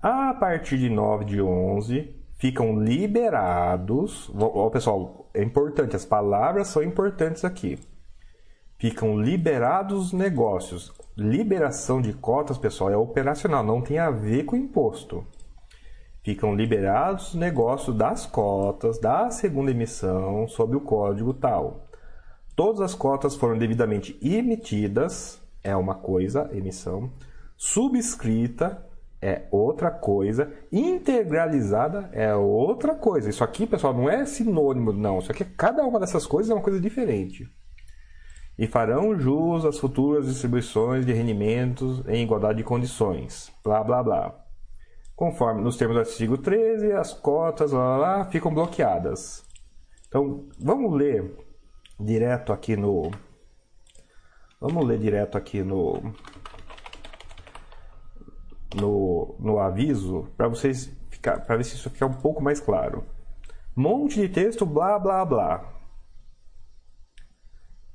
A partir de 9 de 11, ficam liberados. Ó, pessoal, é importante, as palavras são importantes aqui. Ficam liberados negócios. Liberação de cotas, pessoal, é operacional, não tem a ver com imposto ficam liberados os negócios das cotas da segunda emissão sob o código tal. Todas as cotas foram devidamente emitidas, é uma coisa, emissão, subscrita é outra coisa, integralizada é outra coisa. Isso aqui, pessoal, não é sinônimo, não. Isso aqui, cada uma dessas coisas é uma coisa diferente. E farão jus às futuras distribuições de rendimentos em igualdade de condições. Blá, blá, blá. Conforme nos termos do artigo 13, as cotas lá, lá, lá, ficam bloqueadas. Então, vamos ler direto aqui no. Vamos ler direto aqui no. No, no aviso para vocês ficar para ver se isso fica um pouco mais claro. Monte de texto, blá blá blá.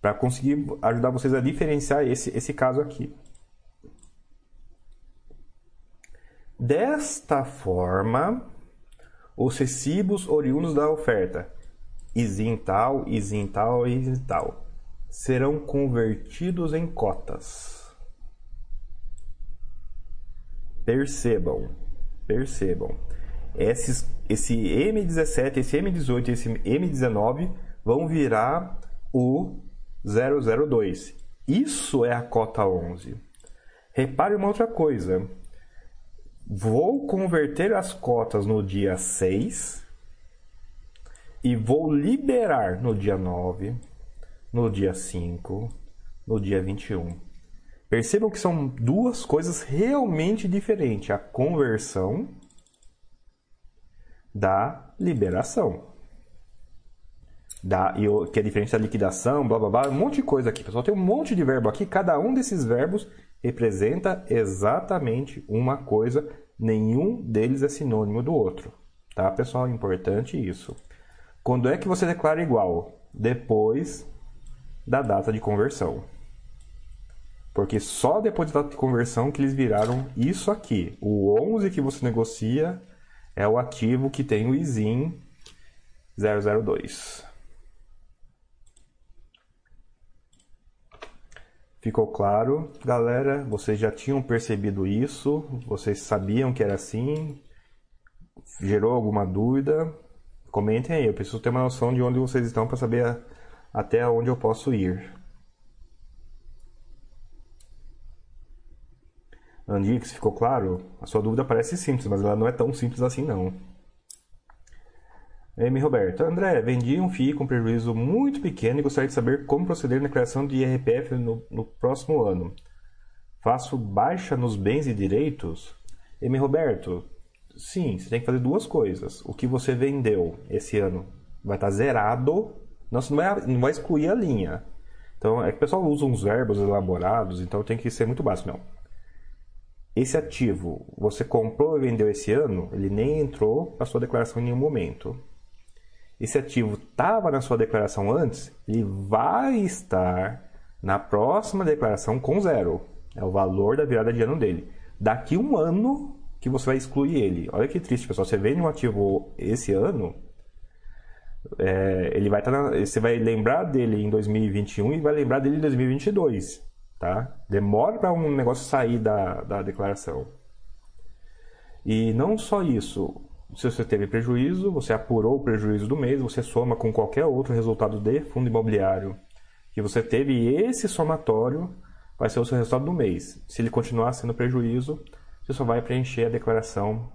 Para conseguir ajudar vocês a diferenciar esse, esse caso aqui. Desta forma, os recibos oriundos da oferta, ISIN tal, tal, serão convertidos em cotas. Percebam, percebam. Esses, esse M17, esse M18 e esse M19 vão virar o 002. Isso é a cota 11. Repare uma outra coisa. Vou converter as cotas no dia 6 e vou liberar no dia 9, no dia 5, no dia 21. Percebam que são duas coisas realmente diferentes: a conversão da liberação. Da, que é diferente da liquidação, blá blá blá, um monte de coisa aqui, pessoal. Tem um monte de verbo aqui, cada um desses verbos representa exatamente uma coisa, nenhum deles é sinônimo do outro. Tá, pessoal? É importante isso. Quando é que você declara igual? Depois da data de conversão. Porque só depois da data de conversão que eles viraram isso aqui. O 11 que você negocia é o ativo que tem o ISIN 002. Ficou claro, galera? Vocês já tinham percebido isso? Vocês sabiam que era assim? Gerou alguma dúvida? Comentem aí, eu preciso ter uma noção de onde vocês estão para saber até onde eu posso ir. Andix, ficou claro? A sua dúvida parece simples, mas ela não é tão simples assim não. M. Roberto. André, vendi um FII com prejuízo muito pequeno e gostaria de saber como proceder na criação de IRPF no, no próximo ano. Faço baixa nos bens e direitos? M. Roberto, sim, você tem que fazer duas coisas. O que você vendeu esse ano vai estar zerado. Não, você não vai, não vai excluir a linha. Então, é que o pessoal usa uns verbos elaborados, então tem que ser muito básico. Não. Esse ativo você comprou e vendeu esse ano, ele nem entrou na sua declaração em nenhum momento esse ativo estava na sua declaração antes, ele vai estar na próxima declaração com zero. É o valor da virada de ano dele. Daqui um ano que você vai excluir ele. Olha que triste, pessoal. Você vende um ativo esse ano, é, ele vai estar tá você vai lembrar dele em 2021 e vai lembrar dele em 2022. Tá? Demora para um negócio sair da, da declaração. E não só isso, se você teve prejuízo, você apurou o prejuízo do mês, você soma com qualquer outro resultado de fundo imobiliário que você teve e esse somatório vai ser o seu resultado do mês. Se ele continuar sendo prejuízo, você só vai preencher a declaração.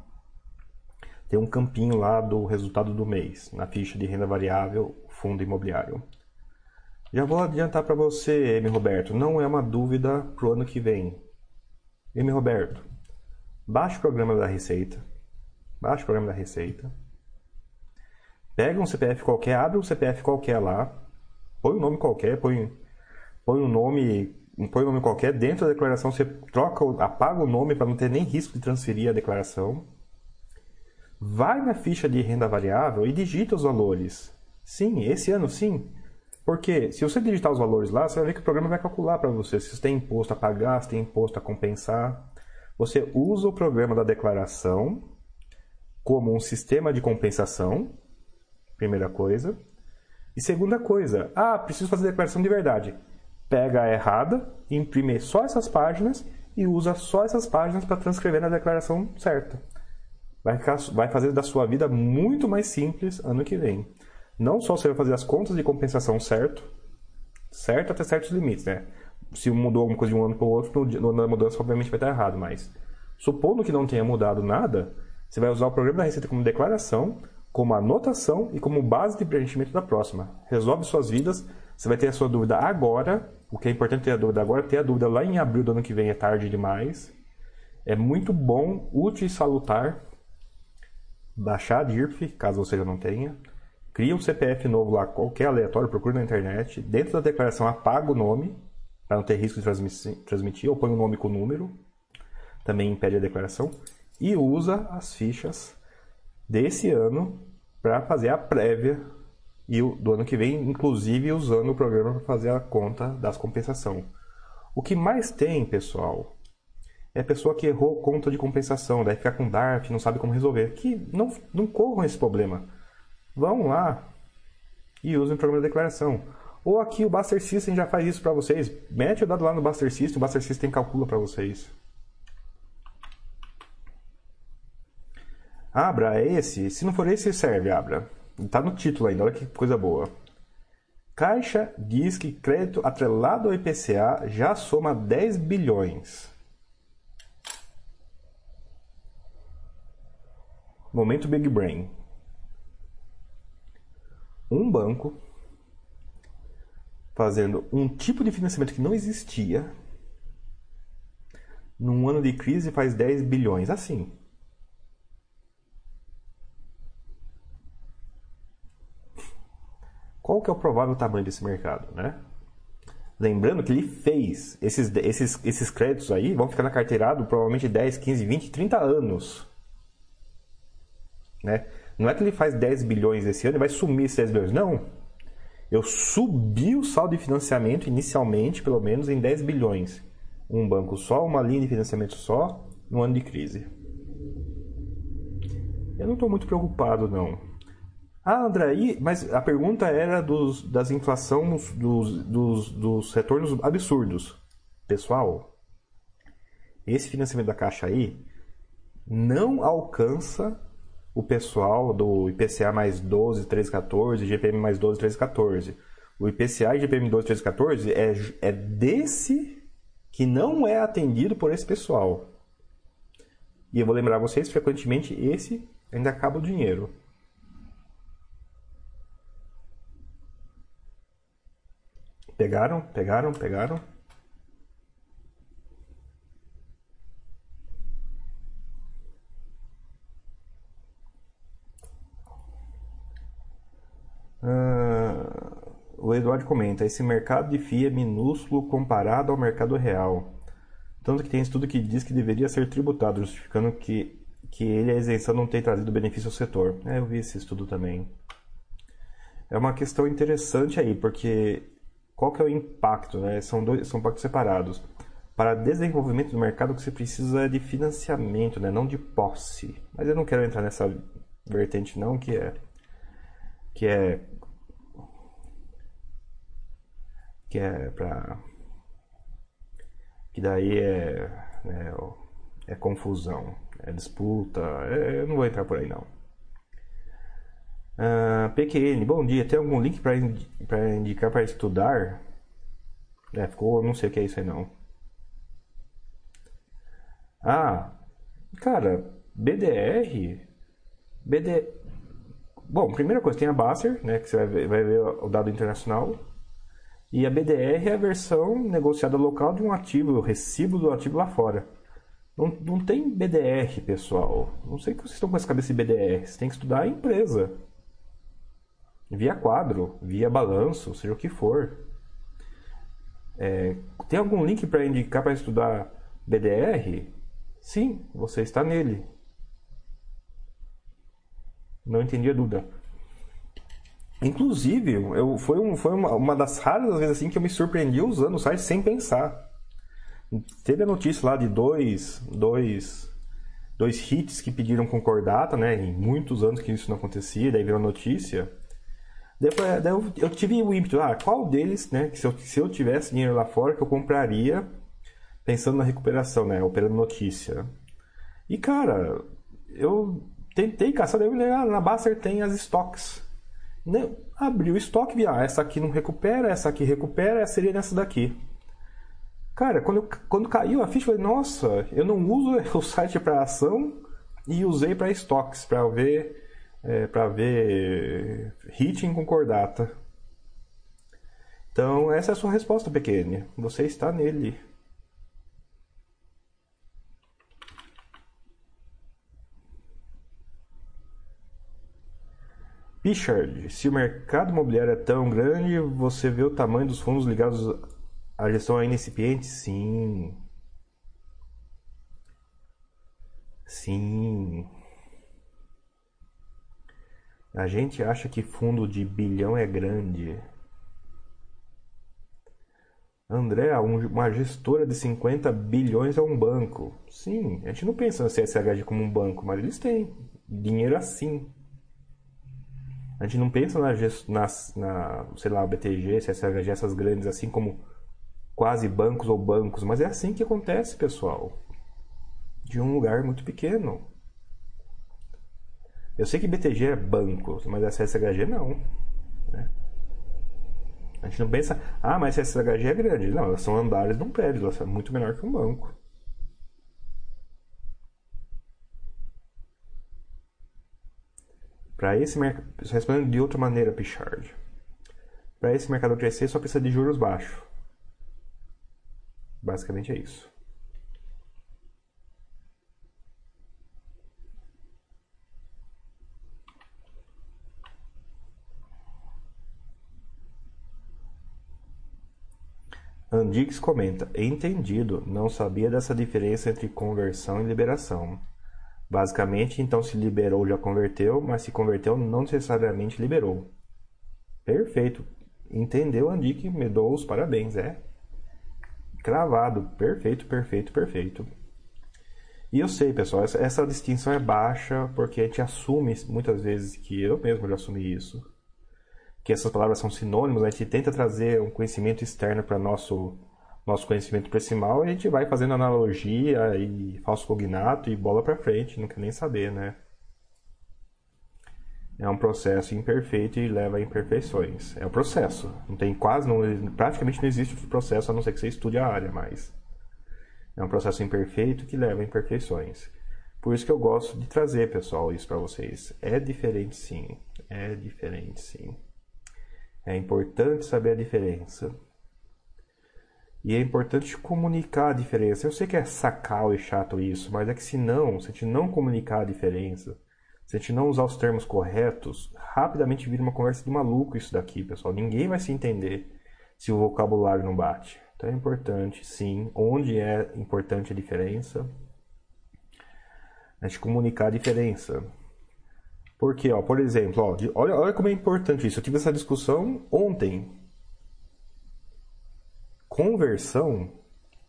Tem um campinho lá do resultado do mês, na ficha de renda variável, fundo imobiliário. Já vou adiantar para você, M. Roberto, não é uma dúvida para o ano que vem. M. Roberto, baixe o programa da Receita baixa o programa da Receita, pega um CPF qualquer, abre um CPF qualquer lá, põe um nome qualquer, põe, põe um nome, põe um nome qualquer, dentro da declaração você troca, apaga o nome para não ter nem risco de transferir a declaração. Vai na ficha de renda variável e digita os valores. Sim, esse ano sim. Porque se você digitar os valores lá, você vai ver que o programa vai calcular para você se você tem imposto a pagar, se tem imposto a compensar. Você usa o programa da declaração como um sistema de compensação, primeira coisa. E segunda coisa, ah, preciso fazer declaração de verdade. Pega a errada, imprime só essas páginas e usa só essas páginas para transcrever na declaração certa. Vai, ficar, vai fazer da sua vida muito mais simples ano que vem. Não só você vai fazer as contas de compensação certo, certo até certos limites, né? Se mudou alguma coisa de um ano para o outro, na mudança obviamente vai estar errado, mas supondo que não tenha mudado nada, você vai usar o programa da Receita como declaração, como anotação e como base de preenchimento da próxima. Resolve suas vidas. Você vai ter a sua dúvida agora. O que é importante ter a dúvida agora, ter a dúvida lá em abril do ano que vem é tarde demais. É muito bom, útil e salutar baixar a DIRF, caso você já não tenha. Cria um CPF novo lá, qualquer aleatório, procura na internet. Dentro da declaração apaga o nome, para não ter risco de transmitir, ou põe o nome com o número. Também impede a declaração e usa as fichas desse ano para fazer a prévia e do ano que vem, inclusive usando o programa para fazer a conta das compensação. O que mais tem, pessoal, é a pessoa que errou conta de compensação, daí fica com DARF, não sabe como resolver. Que não, não corram esse problema. Vão lá e usem o programa de declaração. Ou aqui o Buster System já faz isso para vocês. Mete o dado lá no Buster System, o Buster System calcula para vocês. Abra, é esse? Se não for esse, serve, Abra. Está no título ainda, olha que coisa boa. Caixa diz que crédito atrelado ao IPCA já soma 10 bilhões. Momento Big Brain. Um banco fazendo um tipo de financiamento que não existia num ano de crise faz 10 bilhões. Assim. Qual que é o provável tamanho desse mercado, né? Lembrando que ele fez esses, esses, esses créditos aí, vão ficar na carteirada provavelmente 10, 15, 20, 30 anos. Né? Não é que ele faz 10 bilhões esse ano e vai sumir esses 10 bilhões. Não. Eu subi o saldo de financiamento inicialmente, pelo menos, em 10 bilhões. Um banco só, uma linha de financiamento só, no ano de crise. Eu não estou muito preocupado, não. Ah, André, mas a pergunta era dos, das inflação dos, dos, dos retornos absurdos. Pessoal, esse financiamento da Caixa aí não alcança o pessoal do IPCA mais 12, 13, 14, GPM mais 12, 13, 14. O IPCA e GPM 12, 13, 14 é, é desse que não é atendido por esse pessoal. E eu vou lembrar vocês, frequentemente esse ainda acaba o dinheiro. Pegaram, pegaram, pegaram. o Eduardo comenta: esse mercado de FII é minúsculo comparado ao mercado real. Tanto que tem estudo que diz que deveria ser tributado, justificando que, que ele, a isenção, não tem trazido benefício ao setor. É, eu vi esse estudo também. É uma questão interessante aí, porque qual que é o impacto? Né? São, dois, são impactos separados. Para desenvolvimento do mercado, o que você precisa é de financiamento, né? não de posse. Mas eu não quero entrar nessa vertente não, que é que é que é para que daí é, né, é confusão, é disputa, é, eu não vou entrar por aí não. Uh, ah, PQN, bom dia, tem algum link para indicar para estudar? É, ficou, não sei o que é isso aí não. Ah, cara, BDR, BD, bom, primeira coisa tem a Basser, né, que você vai ver, vai ver o dado internacional. E a BDR é a versão negociada local de um ativo, o recibo do ativo lá fora. Não, não tem BDR, pessoal. Não sei que vocês estão com essa cabeça de BDR. Você tem que estudar a empresa. Via quadro, via balanço, seja o que for. É, tem algum link para indicar para estudar BDR? Sim, você está nele. Não entendi a dúvida. Inclusive, eu, foi, um, foi uma, uma das raras vezes assim que eu me surpreendi usando o site sem pensar. Teve a notícia lá de dois, dois, dois hits que pediram concordata, né? Em muitos anos que isso não acontecia, daí virou notícia. Daí, daí eu, eu, tive o ímpeto, ah, qual deles, né? Que se eu, se eu tivesse dinheiro lá fora, que eu compraria pensando na recuperação, né? Operando notícia. E cara, eu tentei caçar, daí eu na Baster tem as né, abriu o estoque, vi, ah, essa aqui não recupera, essa aqui recupera, essa seria nessa daqui. Cara, quando, quando caiu a ficha, eu falei, nossa, eu não uso [LAUGHS] o site para ação e usei para estoques, para ver é, para ver hit em concordata. Então, essa é a sua resposta, pequena. Você está nele. Pichard, se o mercado imobiliário é tão grande, você vê o tamanho dos fundos ligados à gestão ainda incipiente? Sim. Sim. A gente acha que fundo de bilhão é grande. André, uma gestora de 50 bilhões é um banco. Sim, a gente não pensa na CSHG como um banco, mas eles têm dinheiro assim. A gente não pensa na, na, na sei lá, BTG, CSHG, essas grandes assim como quase bancos ou bancos, mas é assim que acontece, pessoal. De um lugar muito pequeno. Eu sei que BTG é banco, mas a CSHG não. Né? A gente não pensa, ah, mas a CSHG é grande. Não, elas são andares de um prédio, elas são muito menor que um banco. Para esse mercado, respondendo de outra maneira, Pichard. Para esse mercado crescer, só precisa de juros baixos. Basicamente é isso. Andix comenta: Entendido, não sabia dessa diferença entre conversão e liberação. Basicamente, então se liberou já converteu, mas se converteu não necessariamente liberou. Perfeito. Entendeu, Andic? Me dou os parabéns, é. Cravado. Perfeito, perfeito, perfeito. E eu sei, pessoal, essa, distinção é baixa porque a gente assume muitas vezes que eu mesmo já assumi isso que essas palavras são sinônimos, a gente tenta trazer um conhecimento externo para nosso nosso conhecimento principal e a gente vai fazendo analogia e falso cognato e bola para frente, não quer nem saber, né? É um processo imperfeito e leva a imperfeições. É um processo. Não tem quase, não, praticamente não existe processo a não ser que você estude a área, mas é um processo imperfeito que leva a imperfeições. Por isso que eu gosto de trazer, pessoal, isso para vocês. É diferente, sim. É diferente, sim. É importante saber a diferença. E é importante comunicar a diferença. Eu sei que é sacal e chato isso, mas é que se não, se a gente não comunicar a diferença, se a gente não usar os termos corretos, rapidamente vira uma conversa de maluco isso daqui, pessoal. Ninguém vai se entender se o vocabulário não bate. Então é importante, sim, onde é importante a diferença, a gente comunicar a diferença. Porque, ó, por exemplo, ó, olha, olha como é importante isso. Eu tive essa discussão ontem. Conversão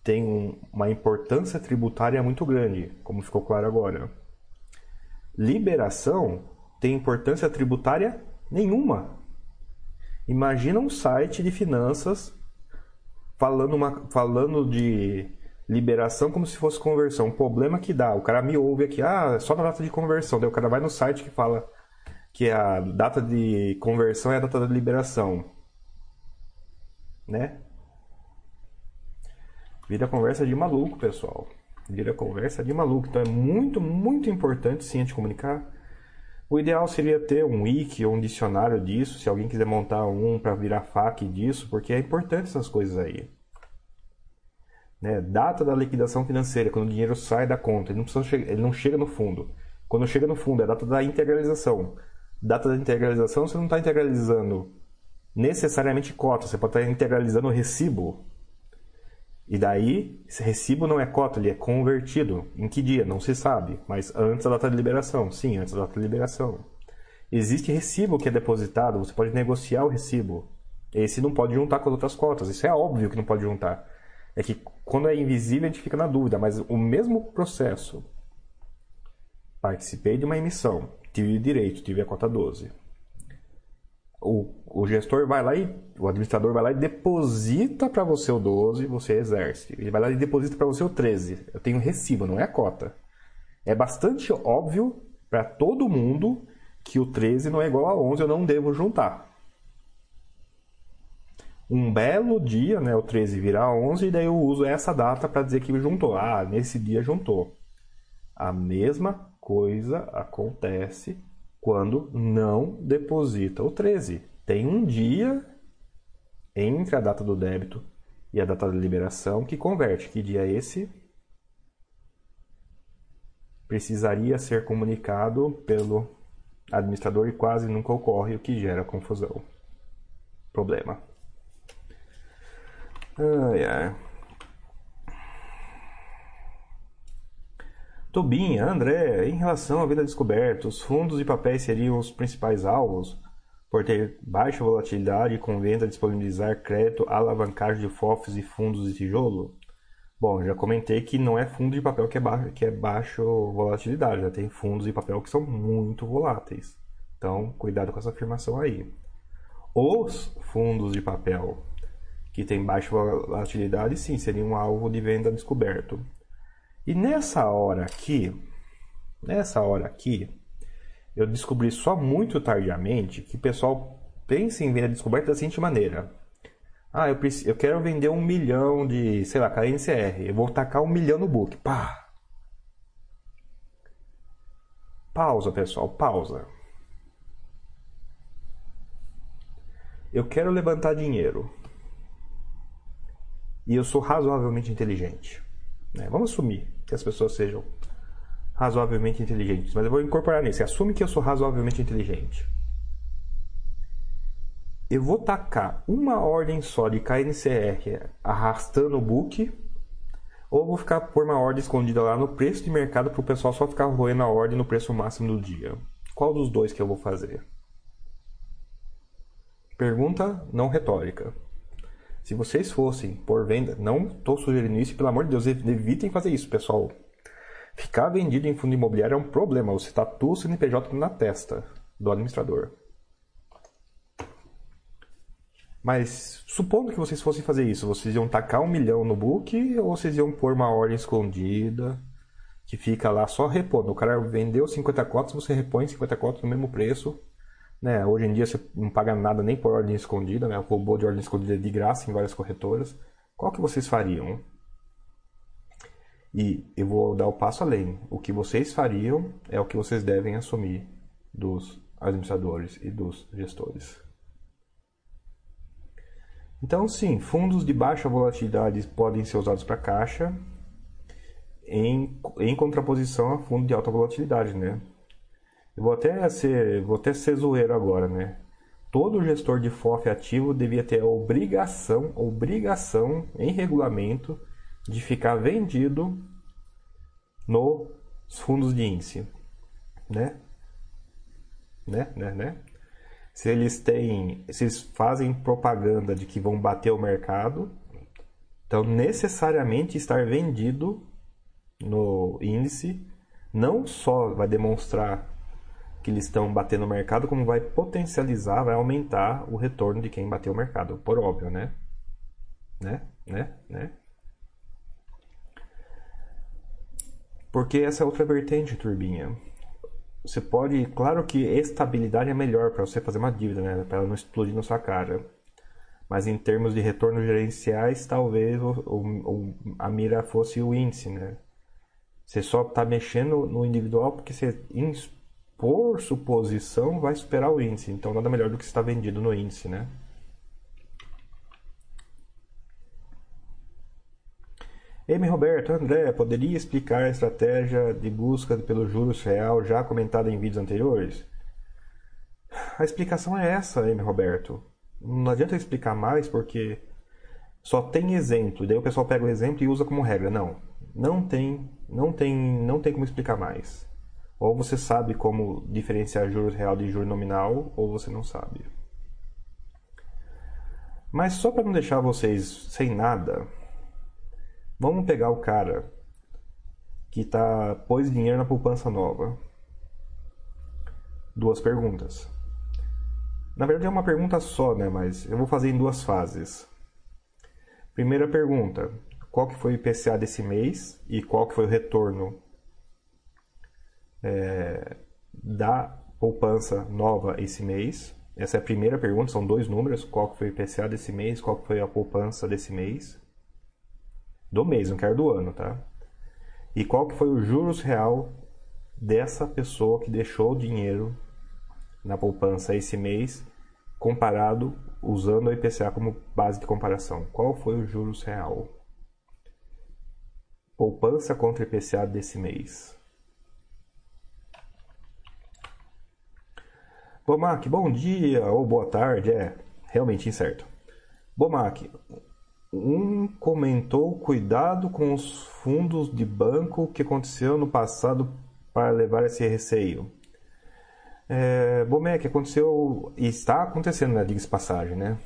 tem um, uma importância tributária muito grande, como ficou claro agora. Liberação tem importância tributária nenhuma. Imagina um site de finanças falando, uma, falando de liberação como se fosse conversão. O problema que dá, o cara me ouve aqui, ah, só na data de conversão. Daí o cara vai no site que fala que a data de conversão é a data da liberação. Né? Vira conversa de maluco, pessoal. Vira conversa de maluco. Então é muito, muito importante sim a gente comunicar. O ideal seria ter um wiki ou um dicionário disso, se alguém quiser montar um para virar FAQ disso, porque é importante essas coisas aí. Né? Data da liquidação financeira, quando o dinheiro sai da conta, ele não, precisa ele não chega no fundo. Quando chega no fundo, é a data da integralização. Data da integralização, você não está integralizando necessariamente cota, você pode estar integralizando o recibo. E daí, esse recibo não é cota, ele é convertido. Em que dia? Não se sabe, mas antes da data de liberação. Sim, antes da data de liberação. Existe recibo que é depositado, você pode negociar o recibo. Esse não pode juntar com as outras cotas, isso é óbvio que não pode juntar. É que quando é invisível a gente fica na dúvida, mas o mesmo processo. Participei de uma emissão, tive direito, tive a cota 12. O, o gestor vai lá e o administrador vai lá e deposita para você o 12, você exerce. Ele vai lá e deposita para você o 13. Eu tenho recibo, não é a cota. É bastante óbvio para todo mundo que o 13 não é igual a 11, eu não devo juntar um belo dia, né, o 13 virar 11, e daí eu uso essa data para dizer que juntou. Ah, nesse dia juntou. A mesma coisa acontece quando não deposita o 13. Tem um dia entre a data do débito e a data da liberação que converte. Que dia é esse? Precisaria ser comunicado pelo administrador e quase nunca ocorre, o que gera confusão. Problema. Ai, ai. Tobinha, André, em relação à vida descoberta, os fundos e papéis seriam os principais alvos? por ter baixa volatilidade, convém disponibilizar crédito, alavancagem de FOFs e fundos de tijolo? Bom, já comentei que não é fundo de papel que é, baixo, que é baixo volatilidade, já tem fundos de papel que são muito voláteis. Então, cuidado com essa afirmação aí. Os fundos de papel que têm baixa volatilidade, sim, seriam um alvo de venda descoberto. E nessa hora aqui, nessa hora aqui, eu descobri só muito tardiamente que o pessoal pensa em venda descoberta da seguinte maneira. Ah, eu, preciso, eu quero vender um milhão de, sei lá, KNCR. Eu vou tacar um milhão no book. Pá! Pausa, pessoal, pausa. Eu quero levantar dinheiro. E eu sou razoavelmente inteligente. Né? Vamos assumir que as pessoas sejam razoavelmente inteligentes. Mas eu vou incorporar nisso. Assume que eu sou razoavelmente inteligente eu vou tacar uma ordem só de KNCR arrastando o book, ou vou ficar por uma ordem escondida lá no preço de mercado para o pessoal só ficar roendo a ordem no preço máximo do dia. Qual dos dois que eu vou fazer? Pergunta não retórica. Se vocês fossem por venda, não estou sugerindo isso, pelo amor de Deus, evitem fazer isso, pessoal. Ficar vendido em fundo imobiliário é um problema. Você tatua o CNPJ na testa do administrador. Mas supondo que vocês fossem fazer isso, vocês iam tacar um milhão no book ou vocês iam pôr uma ordem escondida que fica lá só repondo? O cara vendeu 50 cotas, você repõe 50 cotas no mesmo preço. Né? Hoje em dia você não paga nada nem por ordem escondida, né? o robô de ordem escondida é de graça em várias corretoras. Qual que vocês fariam? E eu vou dar o passo além. O que vocês fariam é o que vocês devem assumir dos administradores e dos gestores. Então, sim, fundos de baixa volatilidade podem ser usados para caixa em, em contraposição a fundo de alta volatilidade, né? Eu vou até ser, vou até ser zoeiro agora, né? Todo gestor de FOF ativo devia ter a obrigação, obrigação em regulamento de ficar vendido nos fundos de índice, né? Né, né, né? se eles têm, se eles fazem propaganda de que vão bater o mercado, então necessariamente estar vendido no índice não só vai demonstrar que eles estão batendo o mercado, como vai potencializar, vai aumentar o retorno de quem bateu o mercado, por óbvio, né? Né? Né? Né? Porque essa é outra vertente, turbinha. Você pode, claro que estabilidade é melhor para você fazer uma dívida, né? Para ela não explodir na sua cara. Mas em termos de retornos gerenciais, talvez o, o, a mira fosse o índice, né? Você só está mexendo no individual porque você, por suposição, vai superar o índice. Então nada melhor do que estar vendido no índice, né? M. Roberto, André, poderia explicar a estratégia de busca pelo juros real já comentada em vídeos anteriores? A explicação é essa, M. Roberto. Não adianta explicar mais porque só tem exemplo. Daí o pessoal pega o exemplo e usa como regra. Não, não tem, não tem, não tem como explicar mais. Ou você sabe como diferenciar juros real de juros nominal, ou você não sabe. Mas só para não deixar vocês sem nada, Vamos pegar o cara que tá pôs dinheiro na poupança nova. Duas perguntas. Na verdade é uma pergunta só, né? Mas eu vou fazer em duas fases. Primeira pergunta: qual que foi o IPCA desse mês e qual que foi o retorno é, da poupança nova esse mês? Essa é a primeira pergunta, são dois números: qual foi o IPCA desse mês, qual foi a poupança desse mês do mês, não quero do ano, tá? E qual que foi o juros real dessa pessoa que deixou o dinheiro na poupança esse mês, comparado usando o IPCA como base de comparação? Qual foi o juros real? Poupança contra IPCA desse mês. Bomac, bom dia ou boa tarde, é realmente incerto. Bomac, um comentou cuidado com os fundos de banco que aconteceu no passado para levar esse receio. É, Bomec, aconteceu e está acontecendo, né? Diga-se passagem, né?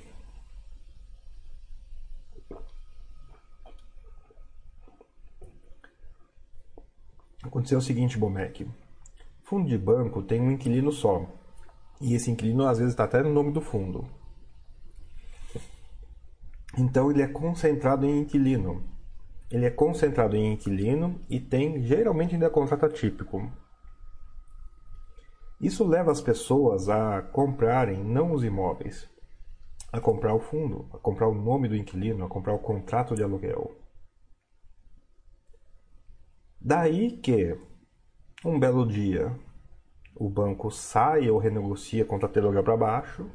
Aconteceu o seguinte, Bomec. Fundo de banco tem um inquilino só. E esse inquilino às vezes está até no nome do fundo. Então ele é concentrado em inquilino. Ele é concentrado em inquilino e tem geralmente ainda contrato atípico. Isso leva as pessoas a comprarem não os imóveis, a comprar o fundo, a comprar o nome do inquilino, a comprar o contrato de aluguel. Daí que, um belo dia, o banco sai ou renegocia aluguel para baixo,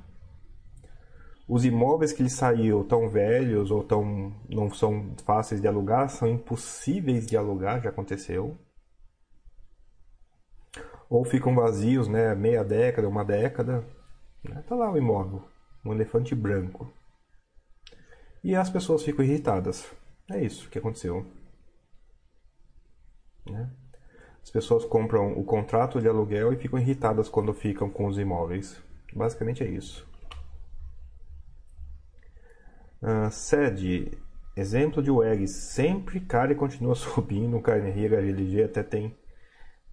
os imóveis que ele saiu tão velhos ou tão não são fáceis de alugar, são impossíveis de alugar, já aconteceu ou ficam vazios, né, meia década, uma década. Né, tá lá o imóvel, um elefante branco. E as pessoas ficam irritadas. É isso que aconteceu. Né? As pessoas compram o contrato de aluguel e ficam irritadas quando ficam com os imóveis. Basicamente é isso. Uh, sede. Exemplo de WEG. Sempre cara e continua [LAUGHS] subindo. KNRI HLG até tem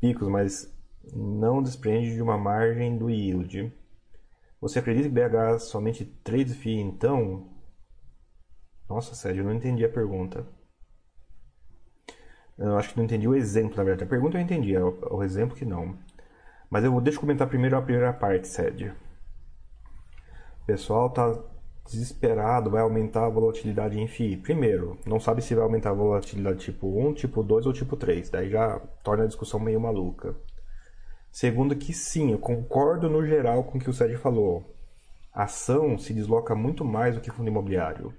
picos, mas não desprende de uma margem do yield. Você acredita que BH somente trade fee então? Nossa, Sérgio, eu não entendi a pergunta. Eu acho que não entendi o exemplo, na verdade. A pergunta eu entendi, é o, o exemplo que não. Mas eu vou deixa comentar primeiro a primeira parte, Sérgio. O pessoal tá desesperado, vai aumentar a volatilidade em FI. Primeiro, não sabe se vai aumentar a volatilidade tipo 1, tipo 2 ou tipo 3. Daí já torna a discussão meio maluca. Segundo que sim, eu concordo no geral com o que o Sérgio falou. A ação se desloca muito mais do que fundo imobiliário.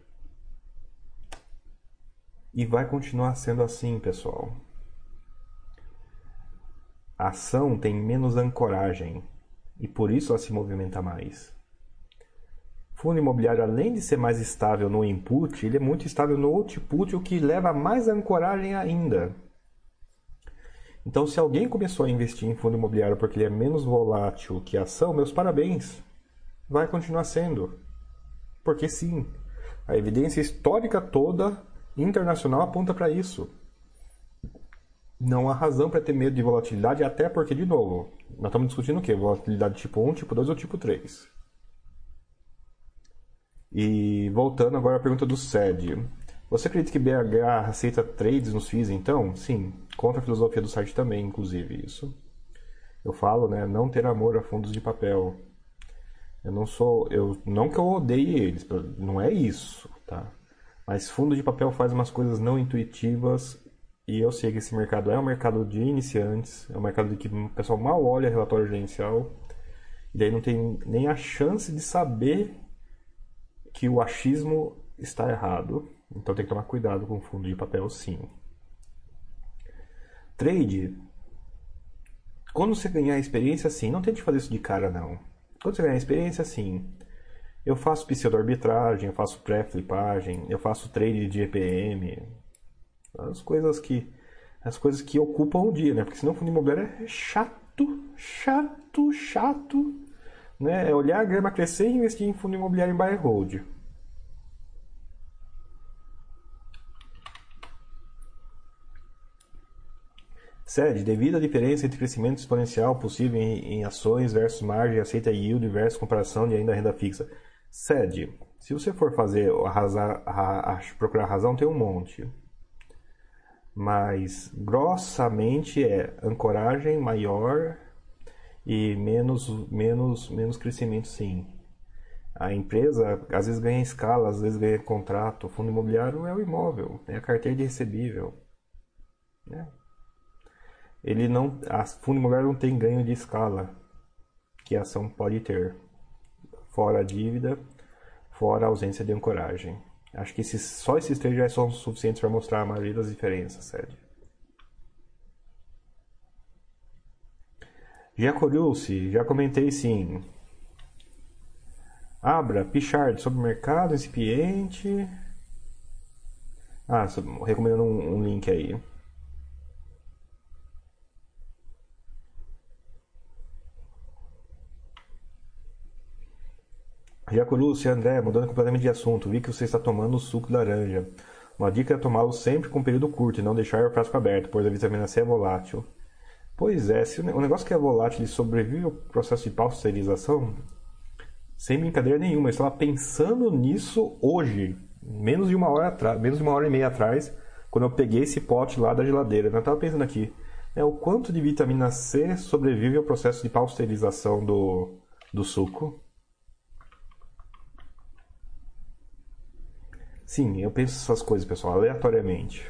E vai continuar sendo assim, pessoal. A ação tem menos ancoragem e por isso ela se movimenta mais. Fundo imobiliário, além de ser mais estável no input, ele é muito estável no output, o que leva mais ancoragem ainda. Então, se alguém começou a investir em fundo imobiliário porque ele é menos volátil que a ação, meus parabéns. Vai continuar sendo. Porque sim, a evidência histórica toda internacional aponta para isso. Não há razão para ter medo de volatilidade, até porque, de novo, nós estamos discutindo o quê? Volatilidade tipo 1, tipo 2 ou tipo 3. E voltando agora à pergunta do SED. Você acredita que BH aceita trades nos FIIs, então? Sim, contra a filosofia do site também, inclusive, isso. Eu falo, né, não ter amor a fundos de papel. Eu não sou, eu não que eu odeie eles, não é isso, tá? Mas fundo de papel faz umas coisas não intuitivas e eu sei que esse mercado é um mercado de iniciantes, é um mercado de que o pessoal mal olha relatório gerencial e daí não tem nem a chance de saber que o achismo está errado então tem que tomar cuidado com fundo de papel sim. Trade. Quando você ganhar experiência, sim. Não tente fazer isso de cara, não. Quando você ganhar experiência, sim. Eu faço pseudo-arbitragem, eu faço pré-flipagem, eu faço trade de EPM. As coisas que as coisas que ocupam o dia, né? Porque senão o fundo imobiliário é chato, chato, chato. Né? É olhar a grama crescer e investir em fundo imobiliário em buy hold. SED, devido à diferença entre crescimento exponencial possível em, em ações versus margem aceita yield versus comparação de ainda renda fixa. SED, se você for fazer a, a, procurar razão, tem um monte. Mas grossamente é ancoragem maior e menos, menos, menos crescimento sim. A empresa às vezes ganha escala, às vezes ganha contrato. O fundo imobiliário é o imóvel, é a carteira de recebível. Né? ele não, a fundo imobiliário não tem ganho de escala que a ação pode ter, fora a dívida, fora a ausência de ancoragem. Acho que esses, só esses três já são suficientes para mostrar a maioria das diferenças, Sérgio. Giacoriucci, já comentei sim. Abra, Pichard, sobre mercado, incipiente. Ah, recomendando um, um link aí. Jaco Lúcio, André, mudando completamente de assunto, vi que você está tomando suco de laranja. Uma dica é tomá-lo sempre com um período curto e não deixar o frasco aberto, pois a vitamina C é volátil. Pois é, se o negócio que é volátil sobrevive ao processo de pasteurização, sem brincadeira nenhuma, eu estava pensando nisso hoje, menos de uma hora atrás, menos de uma hora e meia atrás, quando eu peguei esse pote lá da geladeira. Eu estava pensando aqui, é o quanto de vitamina C sobrevive ao processo de pasteurização do, do suco. Sim, eu penso essas coisas, pessoal, aleatoriamente.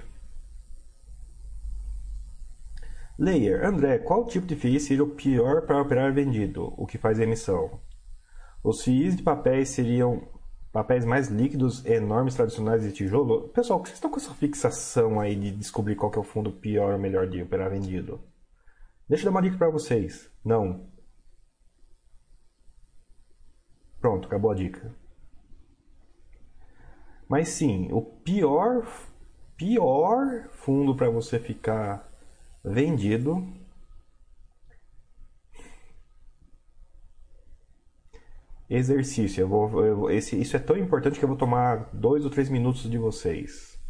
Layer, André, qual tipo de FII seria o pior para operar vendido, o que faz emissão? Os FIIs de papéis seriam papéis mais líquidos, enormes, tradicionais de tijolo? Pessoal, vocês estão com essa fixação aí de descobrir qual que é o fundo pior ou melhor de operar vendido? Deixa eu dar uma dica para vocês. Não. Pronto, acabou a dica. Mas sim, o pior pior fundo para você ficar vendido. Exercício. Eu vou, eu, esse, isso é tão importante que eu vou tomar dois ou três minutos de vocês.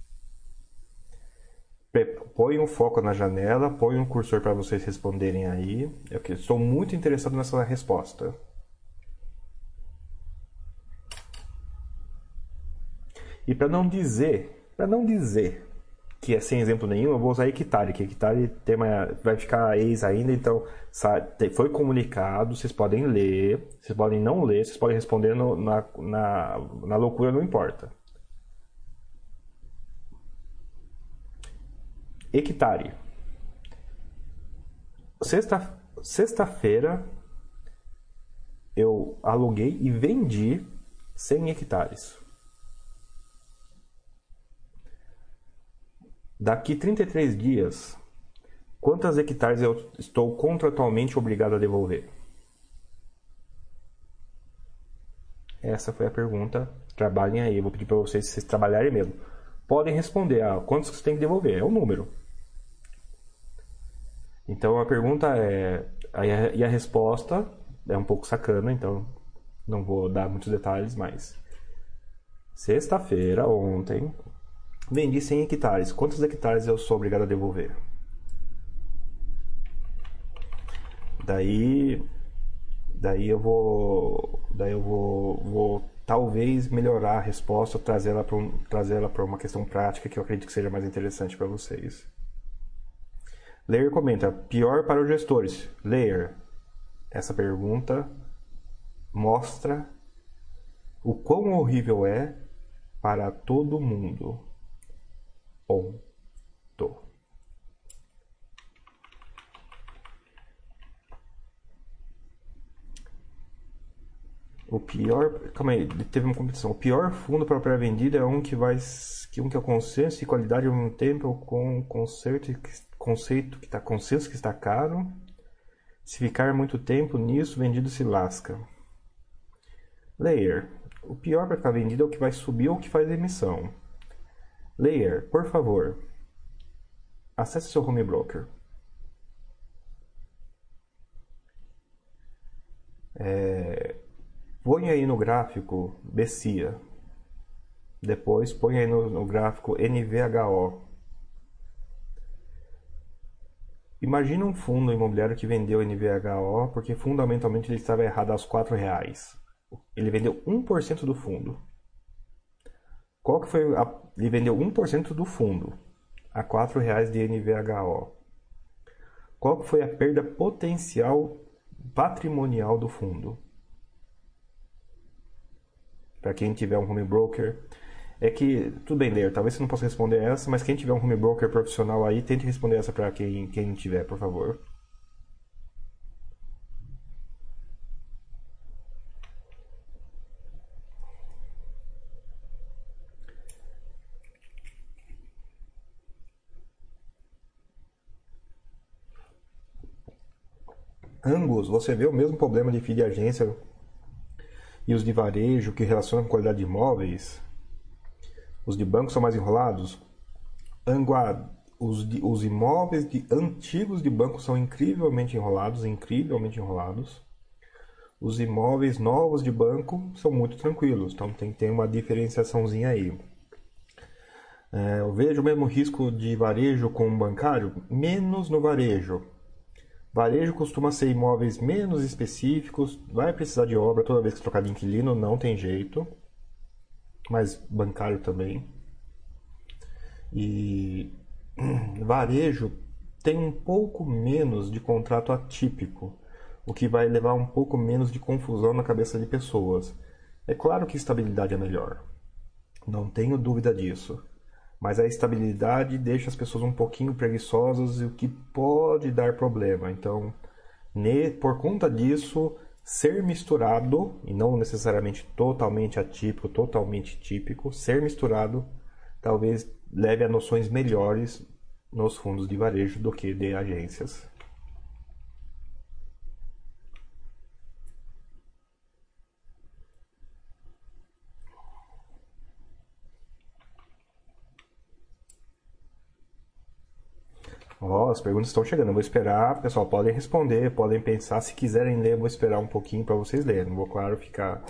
Põe um foco na janela, põe um cursor para vocês responderem aí. Eu estou muito interessado nessa resposta. E para não dizer, para não dizer que é sem exemplo nenhum, eu vou usar hectare, que hectare tem uma, vai ficar ex ainda, então sabe, foi comunicado, vocês podem ler, vocês podem não ler, vocês podem responder no, na, na, na loucura, não importa. Hectare. Sexta, sexta-feira eu aluguei e vendi 100 hectares. Daqui 33 dias, quantas hectares eu estou contratualmente obrigado a devolver? Essa foi a pergunta. Trabalhem aí. Vou pedir para vocês, se vocês trabalharem mesmo. Podem responder. Ah, quantos você tem que devolver? É o um número. Então a pergunta é. E a resposta é um pouco sacana, então não vou dar muitos detalhes, mas. Sexta-feira, ontem, Vendi 100 hectares. Quantos hectares eu sou obrigado a devolver? Daí, daí eu vou, daí eu vou, vou talvez melhorar a resposta, trazê-la para um, trazê-la para uma questão prática que eu acredito que seja mais interessante para vocês. Layer comenta: pior para os gestores. Layer, essa pergunta mostra o quão horrível é para todo mundo ponto. O pior, calma aí, teve uma competição. O pior fundo para pré-vendida é um que vai que um que é consenso e qualidade ao mesmo tempo com conceito conceito que está consenso que está caro. Se ficar muito tempo nisso, vendido se lasca. Layer. O pior para ficar vendido é o que vai subir ou que faz emissão. Layer, por favor, acesse seu home broker. É, põe aí no gráfico BCIA. Depois põe aí no, no gráfico NVHO. Imagina um fundo imobiliário que vendeu NVHO porque fundamentalmente ele estava errado aos R$ reais. Ele vendeu 1% do fundo. Qual que foi a... Ele vendeu 1% do fundo a R$ reais de NVHO. Qual que foi a perda potencial patrimonial do fundo? Para quem tiver um home broker, é que tudo bem, ler, talvez você não possa responder essa, mas quem tiver um home broker profissional aí, tente responder essa para quem quem tiver, por favor. Ambos você vê o mesmo problema de FII agência e os de varejo que relacionam com qualidade de imóveis? Os de banco são mais enrolados? Angua, os, de, os imóveis de, antigos de banco são incrivelmente enrolados, incrivelmente enrolados. os imóveis novos de banco são muito tranquilos, então tem que ter uma diferenciaçãozinha aí. É, eu vejo o mesmo risco de varejo com bancário? Menos no varejo. Varejo costuma ser imóveis menos específicos, vai precisar de obra toda vez que trocar de inquilino, não tem jeito. Mas bancário também. E [CLEARS THROAT] varejo tem um pouco menos de contrato atípico o que vai levar um pouco menos de confusão na cabeça de pessoas. É claro que estabilidade é melhor, não tenho dúvida disso, mas a estabilidade deixa as pessoas um pouquinho preguiçosas e o que pode dar problema. Então, por conta disso, ser misturado, e não necessariamente totalmente atípico, totalmente típico, ser misturado talvez leve a noções melhores nos fundos de varejo do que de agências. Ó, oh, as perguntas estão chegando. Eu vou esperar, pessoal. Podem responder, podem pensar. Se quiserem ler, eu vou esperar um pouquinho para vocês lerem. Não vou, claro, ficar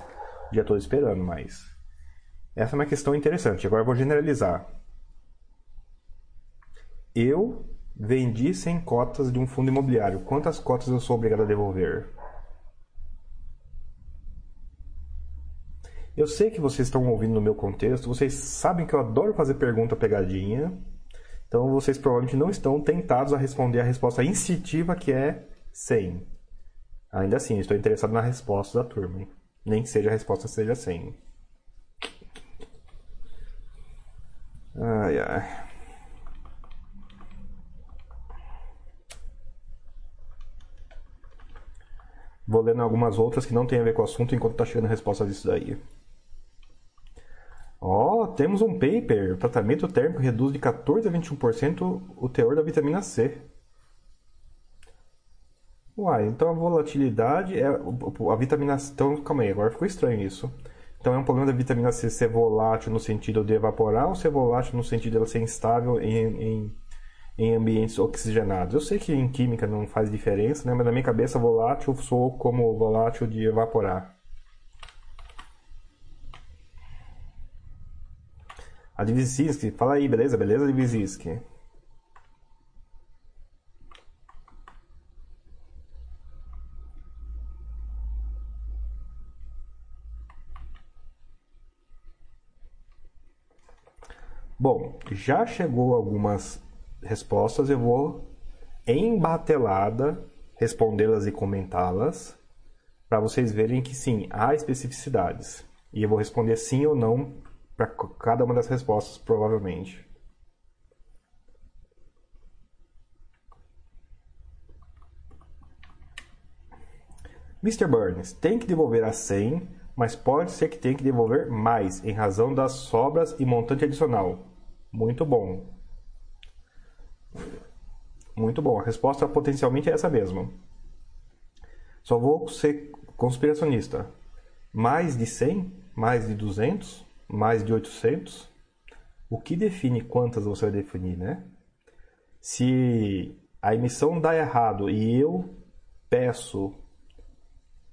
o dia todo esperando, mas. Essa é uma questão interessante. Agora eu vou generalizar. Eu vendi 100 cotas de um fundo imobiliário. Quantas cotas eu sou obrigado a devolver? Eu sei que vocês estão ouvindo no meu contexto, vocês sabem que eu adoro fazer pergunta pegadinha. Então vocês provavelmente não estão tentados a responder a resposta instintiva que é 100. Ainda assim, estou interessado na resposta da turma. Hein? Nem que seja a resposta seja 100. Ai, ai. Vou lendo algumas outras que não tem a ver com o assunto enquanto está chegando a resposta disso daí. Ó, oh, temos um paper. O tratamento térmico reduz de 14 a 21% o teor da vitamina C. Uai, então a volatilidade é a vitamina C. Então, calma aí, agora ficou estranho isso. Então é um problema da vitamina C ser volátil no sentido de evaporar ou ser volátil no sentido de ela ser instável em, em, em ambientes oxigenados? Eu sei que em química não faz diferença, né? mas na minha cabeça volátil sou como volátil de evaporar. A fala aí, beleza? Beleza, Divisinski? Bom, já chegou algumas respostas, eu vou em batelada respondê-las e comentá-las para vocês verem que sim, há especificidades. E eu vou responder sim ou não para cada uma das respostas, provavelmente. Mr. Burns tem que devolver a 100, mas pode ser que tenha que devolver mais em razão das sobras e montante adicional. Muito bom. Muito bom. A resposta potencialmente é essa mesma. Só vou ser conspiracionista. Mais de 100? Mais de 200? Mais de 800, o que define quantas você vai definir, né? Se a emissão dá errado e eu peço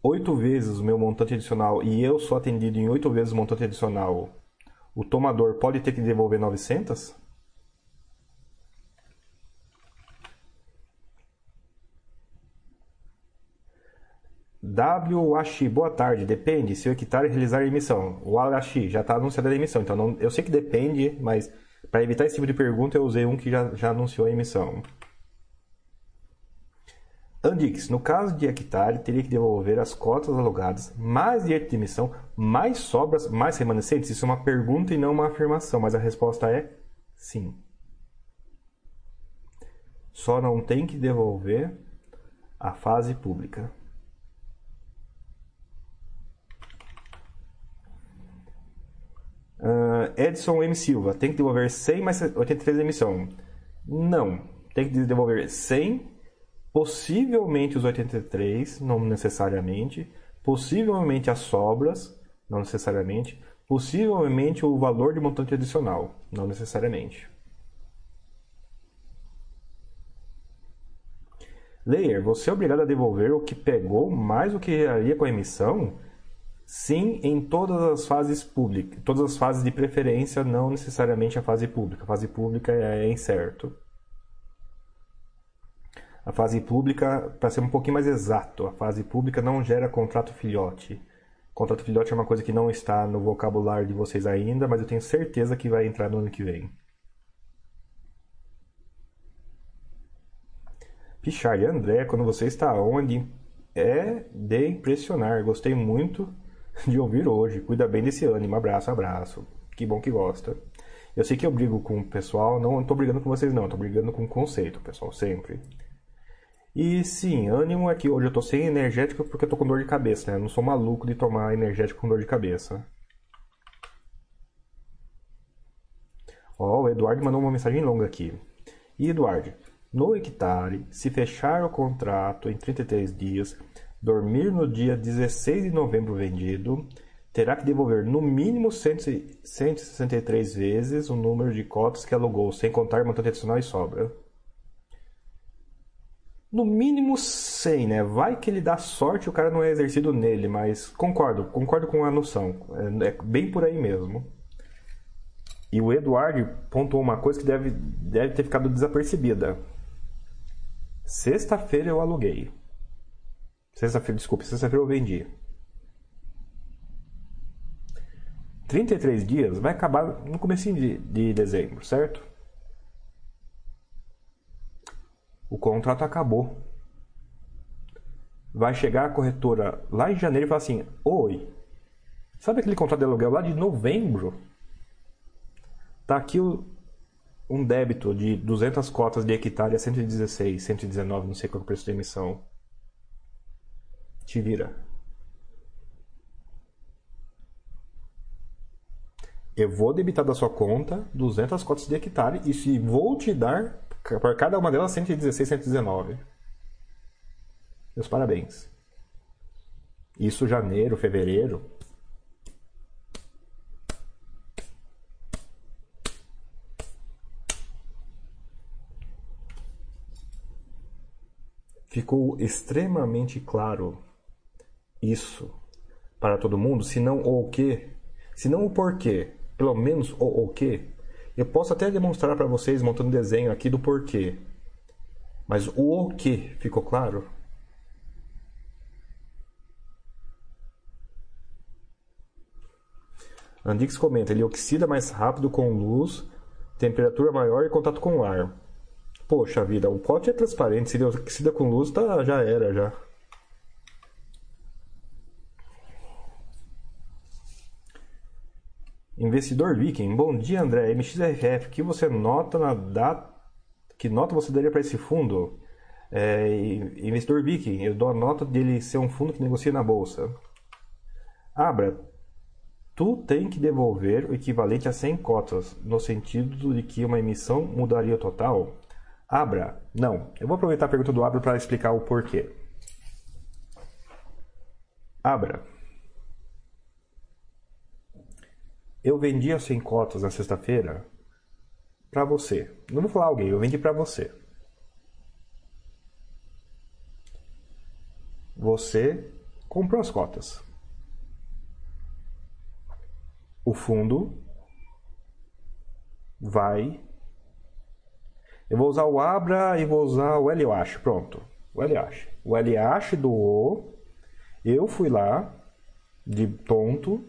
oito vezes o meu montante adicional e eu sou atendido em oito vezes o montante adicional, o tomador pode ter que devolver 900? WAXI, boa tarde. Depende se o hectare realizar a emissão. O AXI já está anunciada a emissão. Então, não, eu sei que depende, mas para evitar esse tipo de pergunta, eu usei um que já, já anunciou a emissão. Andix, no caso de hectare, teria que devolver as cotas alugadas, mais direito de emissão, mais sobras, mais remanescentes? Isso é uma pergunta e não uma afirmação, mas a resposta é sim. Só não tem que devolver a fase pública. Uh, Edson M. Silva, tem que devolver 100 mais 83 de emissão. Não, tem que devolver 100, possivelmente os 83, não necessariamente, possivelmente as sobras, não necessariamente, possivelmente o valor de montante adicional, não necessariamente. Layer, você é obrigado a devolver o que pegou mais o que geraria com a emissão? Sim, em todas as fases públicas, todas as fases de preferência, não necessariamente a fase pública. A fase pública é incerto. A fase pública, para ser um pouquinho mais exato, a fase pública não gera contrato filhote. Contrato filhote é uma coisa que não está no vocabulário de vocês ainda, mas eu tenho certeza que vai entrar no ano que vem. Pichard André, quando você está onde é de impressionar. Gostei muito de ouvir hoje. Cuida bem desse ânimo. Abraço, abraço. Que bom que gosta. Eu sei que eu brigo com o pessoal, não estou brigando com vocês não, estou brigando com o conceito, pessoal, sempre. E sim, ânimo é que hoje eu estou sem energético porque estou com dor de cabeça, né? Eu não sou maluco de tomar energético com dor de cabeça. Ó, o Eduardo mandou uma mensagem longa aqui. E Eduardo, no hectare, se fechar o contrato em 33 dias, dormir no dia 16 de novembro vendido, terá que devolver no mínimo 163 vezes o número de cotas que alugou, sem contar montante adicional e sobra. No mínimo 100, né? Vai que ele dá sorte o cara não é exercido nele, mas concordo, concordo com a noção. É, é bem por aí mesmo. E o Eduardo pontuou uma coisa que deve, deve ter ficado desapercebida. Sexta-feira eu aluguei. Sexta-feira, desculpe, sexta-feira eu vendi. 33 dias vai acabar no começo de, de dezembro, certo? O contrato acabou. Vai chegar a corretora lá em janeiro e falar assim: Oi, sabe aquele contrato de aluguel lá de novembro? Tá aqui o, um débito de 200 cotas de hectare a 116, 119, não sei qual é o preço de emissão. Te vira. Eu vou debitar da sua conta 200 cotas de hectare e se vou te dar para cada uma delas 116, 119. Meus parabéns. Isso janeiro, fevereiro, ficou extremamente claro isso para todo mundo, se não o que, se não o porquê, pelo menos o o que. Eu posso até demonstrar para vocês montando desenho aqui do porquê. Mas o o que ficou claro? Andix comenta, ele oxida mais rápido com luz, temperatura maior e contato com ar. Poxa vida, o pote é transparente, se ele oxida com luz, tá, já era já. Investidor Viking, bom dia André, MXRF, que você nota na data, que nota você daria para esse fundo? É, investidor Viking, eu dou a nota dele ser um fundo que negocia na bolsa. Abra, tu tem que devolver o equivalente a 100 cotas, no sentido de que uma emissão mudaria o total? Abra, não. Eu vou aproveitar a pergunta do Abra para explicar o porquê. Abra. Eu vendi as 100 cotas na sexta-feira para você. Não vou falar alguém, eu vendi para você. Você comprou as cotas. O fundo vai eu vou usar o Abra e vou usar o Eliash. Pronto. O Eliash. O Eliash doou. Eu fui lá, de tonto,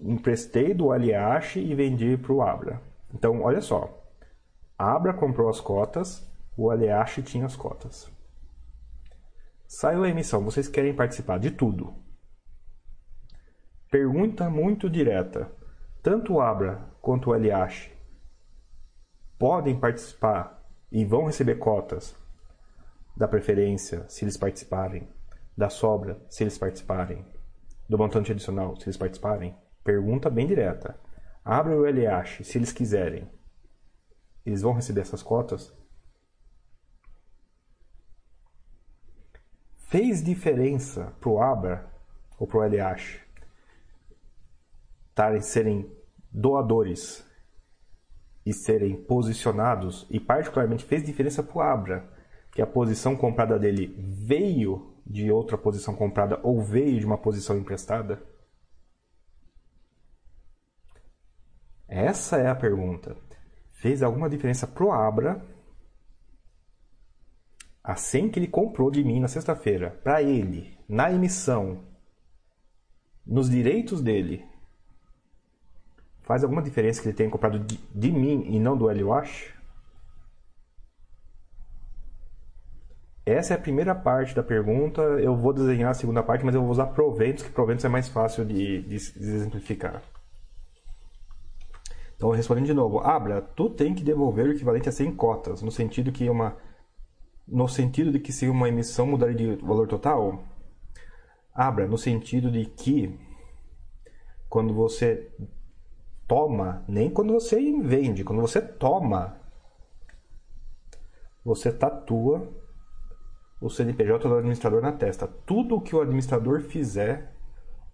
emprestei do Eliash e vendi para o Abra. Então, olha só. Abra comprou as cotas, o Eliash tinha as cotas. Saiu a emissão. Vocês querem participar de tudo. Pergunta muito direta. Tanto o Abra quanto o Eliash podem participar e vão receber cotas da preferência se eles participarem, da sobra se eles participarem, do montante adicional se eles participarem? Pergunta bem direta. Abra o LH se eles quiserem. Eles vão receber essas cotas? Fez diferença para o Abra ou para o LH tarem serem doadores e serem posicionados, e particularmente fez diferença para o Abra, que a posição comprada dele veio de outra posição comprada ou veio de uma posição emprestada? Essa é a pergunta. Fez alguma diferença pro Abra assim que ele comprou de mim na sexta-feira, para ele, na emissão, nos direitos dele, faz alguma diferença que ele tenha comprado de, de mim e não do Helio Wash? Essa é a primeira parte da pergunta. Eu vou desenhar a segunda parte, mas eu vou usar proventos, que proventos é mais fácil de, de, de exemplificar. Então, respondendo de novo, Abra, tu tem que devolver o equivalente a 100 cotas, no sentido que uma no sentido de que se uma emissão mudar de valor total, Abra, no sentido de que quando você toma, nem quando você vende, quando você toma, você tatua o CNPJ do administrador na testa. Tudo que o administrador fizer,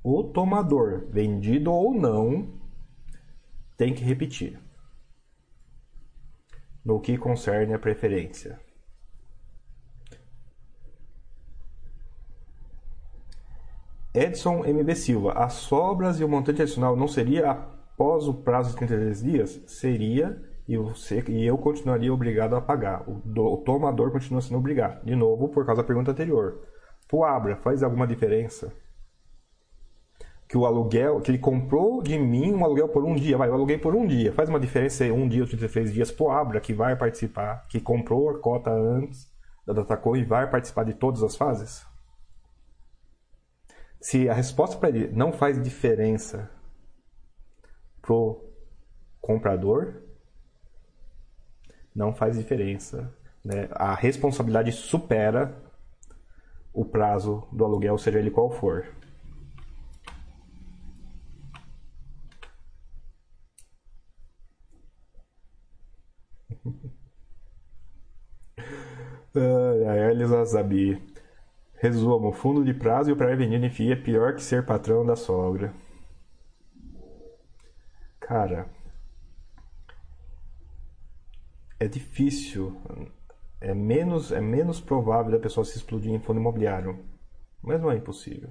o tomador, vendido ou não, tem que repetir. No que concerne a preferência. Edson MB Silva, as sobras e o montante adicional não seria após o prazo de 33 dias? Seria e, você, e eu continuaria obrigado a pagar. O, do, o, tomador continua sendo obrigado. De novo, por causa da pergunta anterior. Pro Abra, faz alguma diferença? Que o aluguel, que ele comprou de mim um aluguel por um dia, vai, eu aluguei por um dia. Faz uma diferença um dia ou 33 dias pro Abra, que vai participar, que comprou a cota antes da Datacom e vai participar de todas as fases? Se a resposta para ele não faz diferença pro comprador, não faz diferença. Né? A responsabilidade supera o prazo do aluguel, seja ele qual for. A Elisa Zabi. Resumo, fundo de prazo e o pré-vendido em é pior que ser patrão da sogra. Cara, é difícil, é menos, é menos provável da pessoa se explodir em fundo imobiliário, mas não é impossível.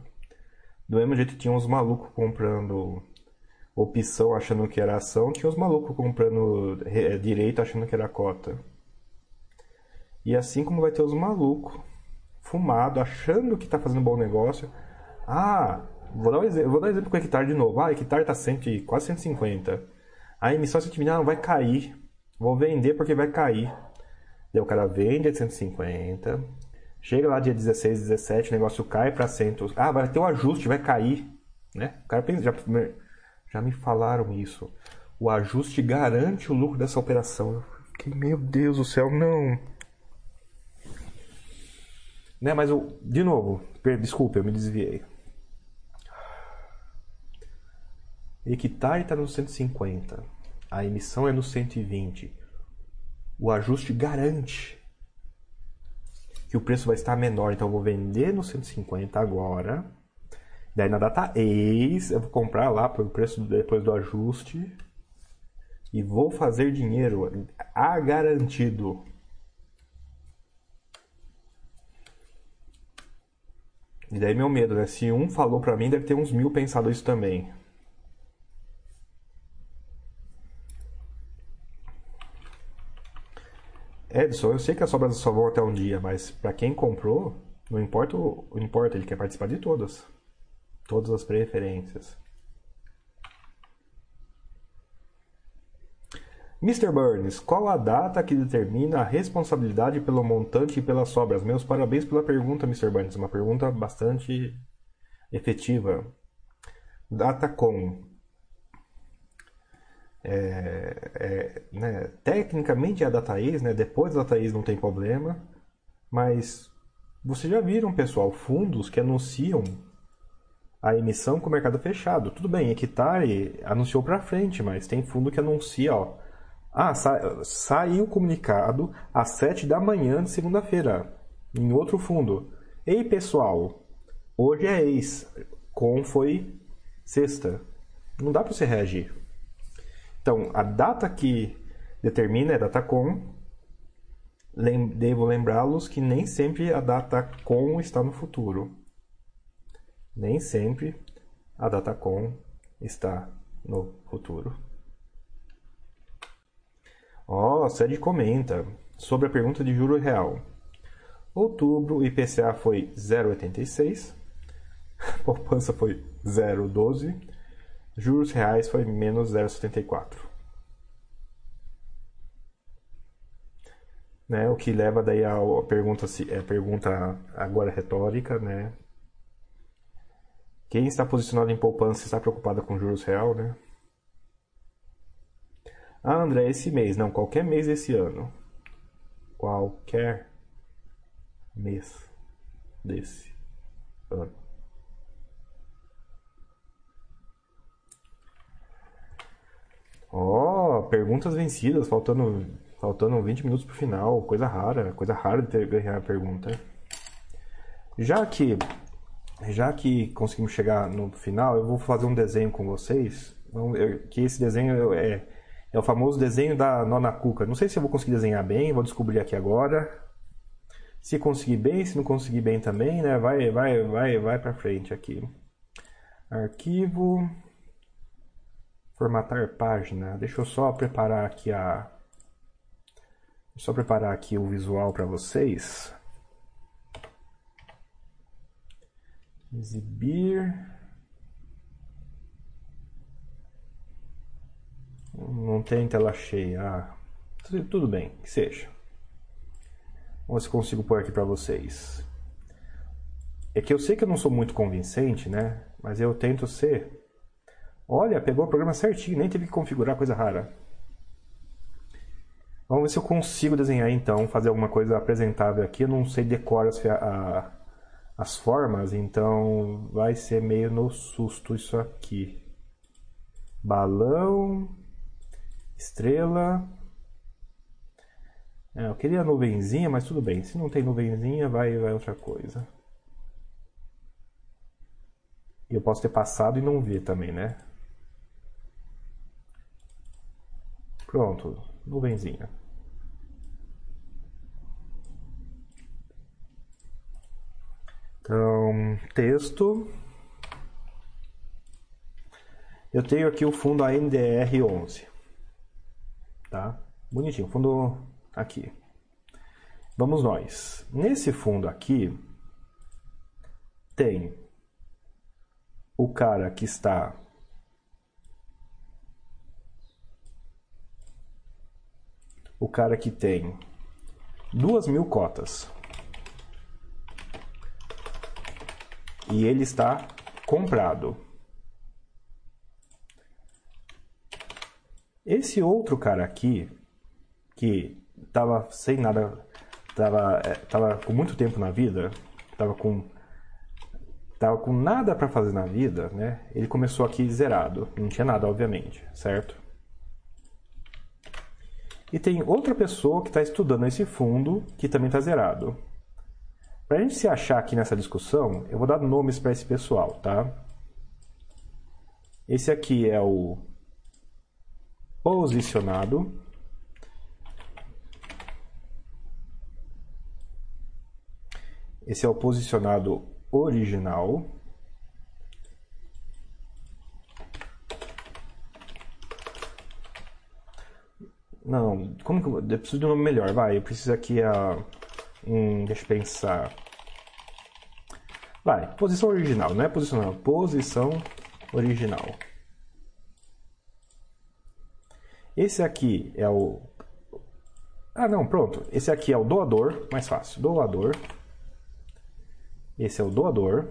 Do mesmo jeito tinha uns malucos comprando opção achando que era ação, tinha uns malucos comprando direito achando que era cota. E assim como vai ter os malucos fumado, achando que está fazendo bom negócio. Ah, vou dar um exemplo, vou dar um exemplo com o hectare de novo. Ah, hectare está quase 150. A emissão 120 não vai cair. Vou vender porque vai cair. Daí o cara vende a 150. Chega lá dia 16, 17, o negócio cai para 100. Ah, vai ter um ajuste, vai cair. Né? O cara pensa, já, já me falaram isso. O ajuste garante o lucro dessa operação. Que meu Deus do céu, não. Né? Mas eu, de novo, desculpe, eu me desviei. Hectare está no 150, a emissão é no 120. O ajuste garante que o preço vai estar menor, então eu vou vender no 150 agora. Daí na data ex, eu vou comprar lá pelo preço depois do ajuste e vou fazer dinheiro a garantido. E daí meu medo, né? Se um falou pra mim, deve ter uns mil pensado isso também. Edson, eu sei que as sobras só vão até um dia, mas para quem comprou, não importa, não importa, ele quer participar de todas. Todas as preferências. Mr. Burns, qual a data que determina a responsabilidade pelo montante e pelas sobras? Meus parabéns pela pergunta, Mr. Burns. Uma pergunta bastante efetiva. Data com. É, é, né, tecnicamente é a data ex, né, depois da data ex não tem problema, mas vocês já viram, pessoal, fundos que anunciam a emissão com o mercado fechado. Tudo bem, Equitare anunciou para frente, mas tem fundo que anuncia, ó, ah, sa saiu o comunicado às 7 da manhã de segunda-feira, em outro fundo. Ei, pessoal, hoje é ex, com foi sexta. Não dá para você reagir. Então, a data que determina é data com, lem devo lembrá-los que nem sempre a data com está no futuro. Nem sempre a data com está no futuro. Ó, oh, Sede comenta sobre a pergunta de juro real. Outubro, o IPCA foi 0,86, [LAUGHS] poupança foi 0,12, juros reais foi menos 0,74. Né, o que leva daí a, pergunta, a pergunta agora retórica, né? Quem está posicionado em poupança está preocupado com juros real, né? Ah, André, esse mês. Não, qualquer mês desse ano. Qualquer mês desse ano. Ó, oh, perguntas vencidas, faltando, faltando 20 minutos pro final. Coisa rara, coisa rara de ter, ganhar a pergunta. Já que, já que conseguimos chegar no final, eu vou fazer um desenho com vocês. Que esse desenho é é o famoso desenho da nona cuca. Não sei se eu vou conseguir desenhar bem, vou descobrir aqui agora. Se conseguir bem, se não conseguir bem também, né? Vai, vai, vai, vai para frente aqui. Arquivo, formatar página. Deixa eu só preparar aqui a só preparar aqui o visual para vocês. Exibir Não tem tela cheia. Ah, tudo bem, que seja. Vamos ver se consigo pôr aqui para vocês. É que eu sei que eu não sou muito convincente, né? Mas eu tento ser. Olha, pegou o programa certinho, nem teve que configurar coisa rara. Vamos ver se eu consigo desenhar então, fazer alguma coisa apresentável aqui. Eu não sei decorar as, a, as formas, então vai ser meio no susto isso aqui. Balão. Estrela. É, eu queria nuvenzinha, mas tudo bem. Se não tem nuvenzinha, vai, vai outra coisa. E eu posso ter passado e não ver também, né? Pronto, nuvenzinha. Então, texto. Eu tenho aqui o fundo ANDR11 tá? Bonitinho, fundo aqui. Vamos nós. Nesse fundo aqui tem o cara que está o cara que tem duas mil cotas e ele está comprado. Esse outro cara aqui, que tava sem nada, tava, é, tava com muito tempo na vida, tava com tava com nada para fazer na vida, né? Ele começou aqui zerado, não tinha nada, obviamente, certo? E tem outra pessoa que está estudando esse fundo que também está zerado. Para a gente se achar aqui nessa discussão, eu vou dar nomes para esse pessoal, tá? Esse aqui é o posicionado. Esse é o posicionado original. Não, como que eu, eu preciso de um nome melhor, vai, eu preciso aqui a um, deixa eu pensar. Vai, posição original, não é posicional, posição original. Esse aqui é o. Ah, não, pronto. Esse aqui é o doador, mais fácil. Doador. Esse é o doador.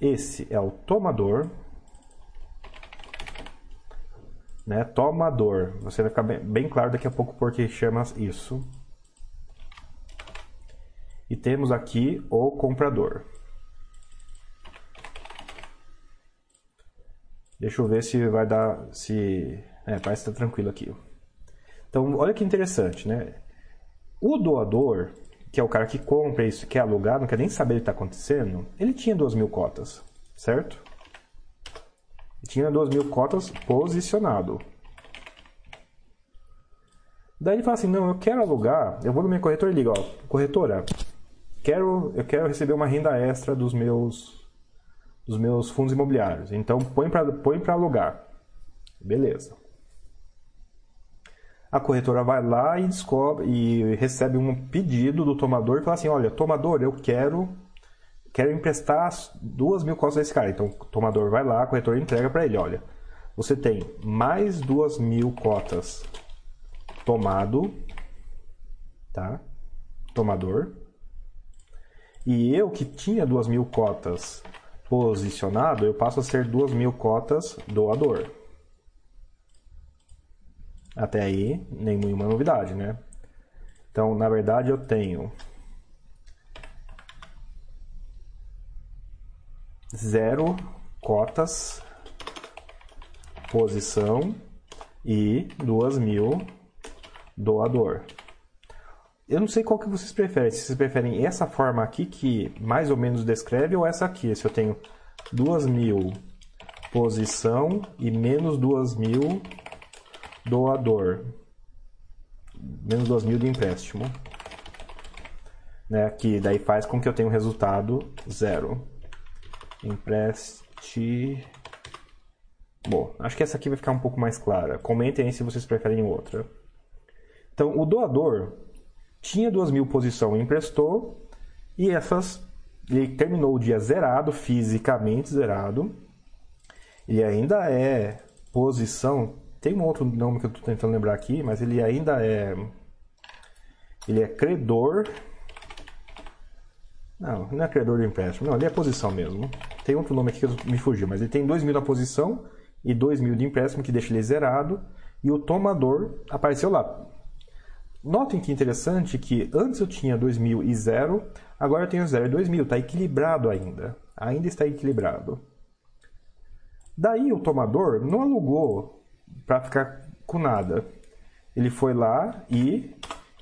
Esse é o tomador. Né? Tomador. Você vai ficar bem, bem claro daqui a pouco porque chama isso. E temos aqui o comprador. Deixa eu ver se vai dar. se É, parece que tá tranquilo aqui. Então, olha que interessante, né? O doador, que é o cara que compra isso, quer alugar, não quer nem saber o que está acontecendo, ele tinha duas mil cotas, certo? Tinha 2 mil cotas posicionado. Daí ele fala assim, não, eu quero alugar, eu vou no meu corretor e ligo, ó, corretora, quero, eu quero receber uma renda extra dos meus, dos meus fundos imobiliários. Então põe para põe alugar. Beleza. A corretora vai lá e descobre e recebe um pedido do tomador e fala assim, olha, tomador, eu quero quero emprestar duas mil cotas desse cara. Então o tomador vai lá, a corretora entrega para ele, olha, você tem mais duas mil cotas tomado, tá? Tomador. E eu que tinha duas mil cotas posicionado, eu passo a ser duas mil cotas doador. Até aí, nenhuma novidade, né? Então, na verdade, eu tenho zero cotas posição e duas mil doador. Eu não sei qual que vocês preferem. Se vocês preferem essa forma aqui que mais ou menos descreve ou essa aqui. Se eu tenho 2.000 posição e menos 2.000 doador. Menos 2.000 de empréstimo. Né? Que daí faz com que eu tenha um resultado zero. Empreste... Bom, acho que essa aqui vai ficar um pouco mais clara. Comentem aí se vocês preferem outra. Então, o doador tinha duas mil posição e emprestou, e essas ele terminou o dia zerado, fisicamente zerado. Ele ainda é posição. Tem um outro nome que eu estou tentando lembrar aqui, mas ele ainda é. Ele é credor. Não, não é credor do empréstimo. Não, ele é posição mesmo. Tem outro nome aqui que me fugiu, mas ele tem 2 mil na posição e 2 mil de empréstimo, que deixa ele zerado. E o tomador apareceu lá. Notem que interessante que antes eu tinha 2000 e 0, agora eu tenho 0 e 2000. Está equilibrado ainda. Ainda está equilibrado. Daí o tomador não alugou para ficar com nada. Ele foi lá e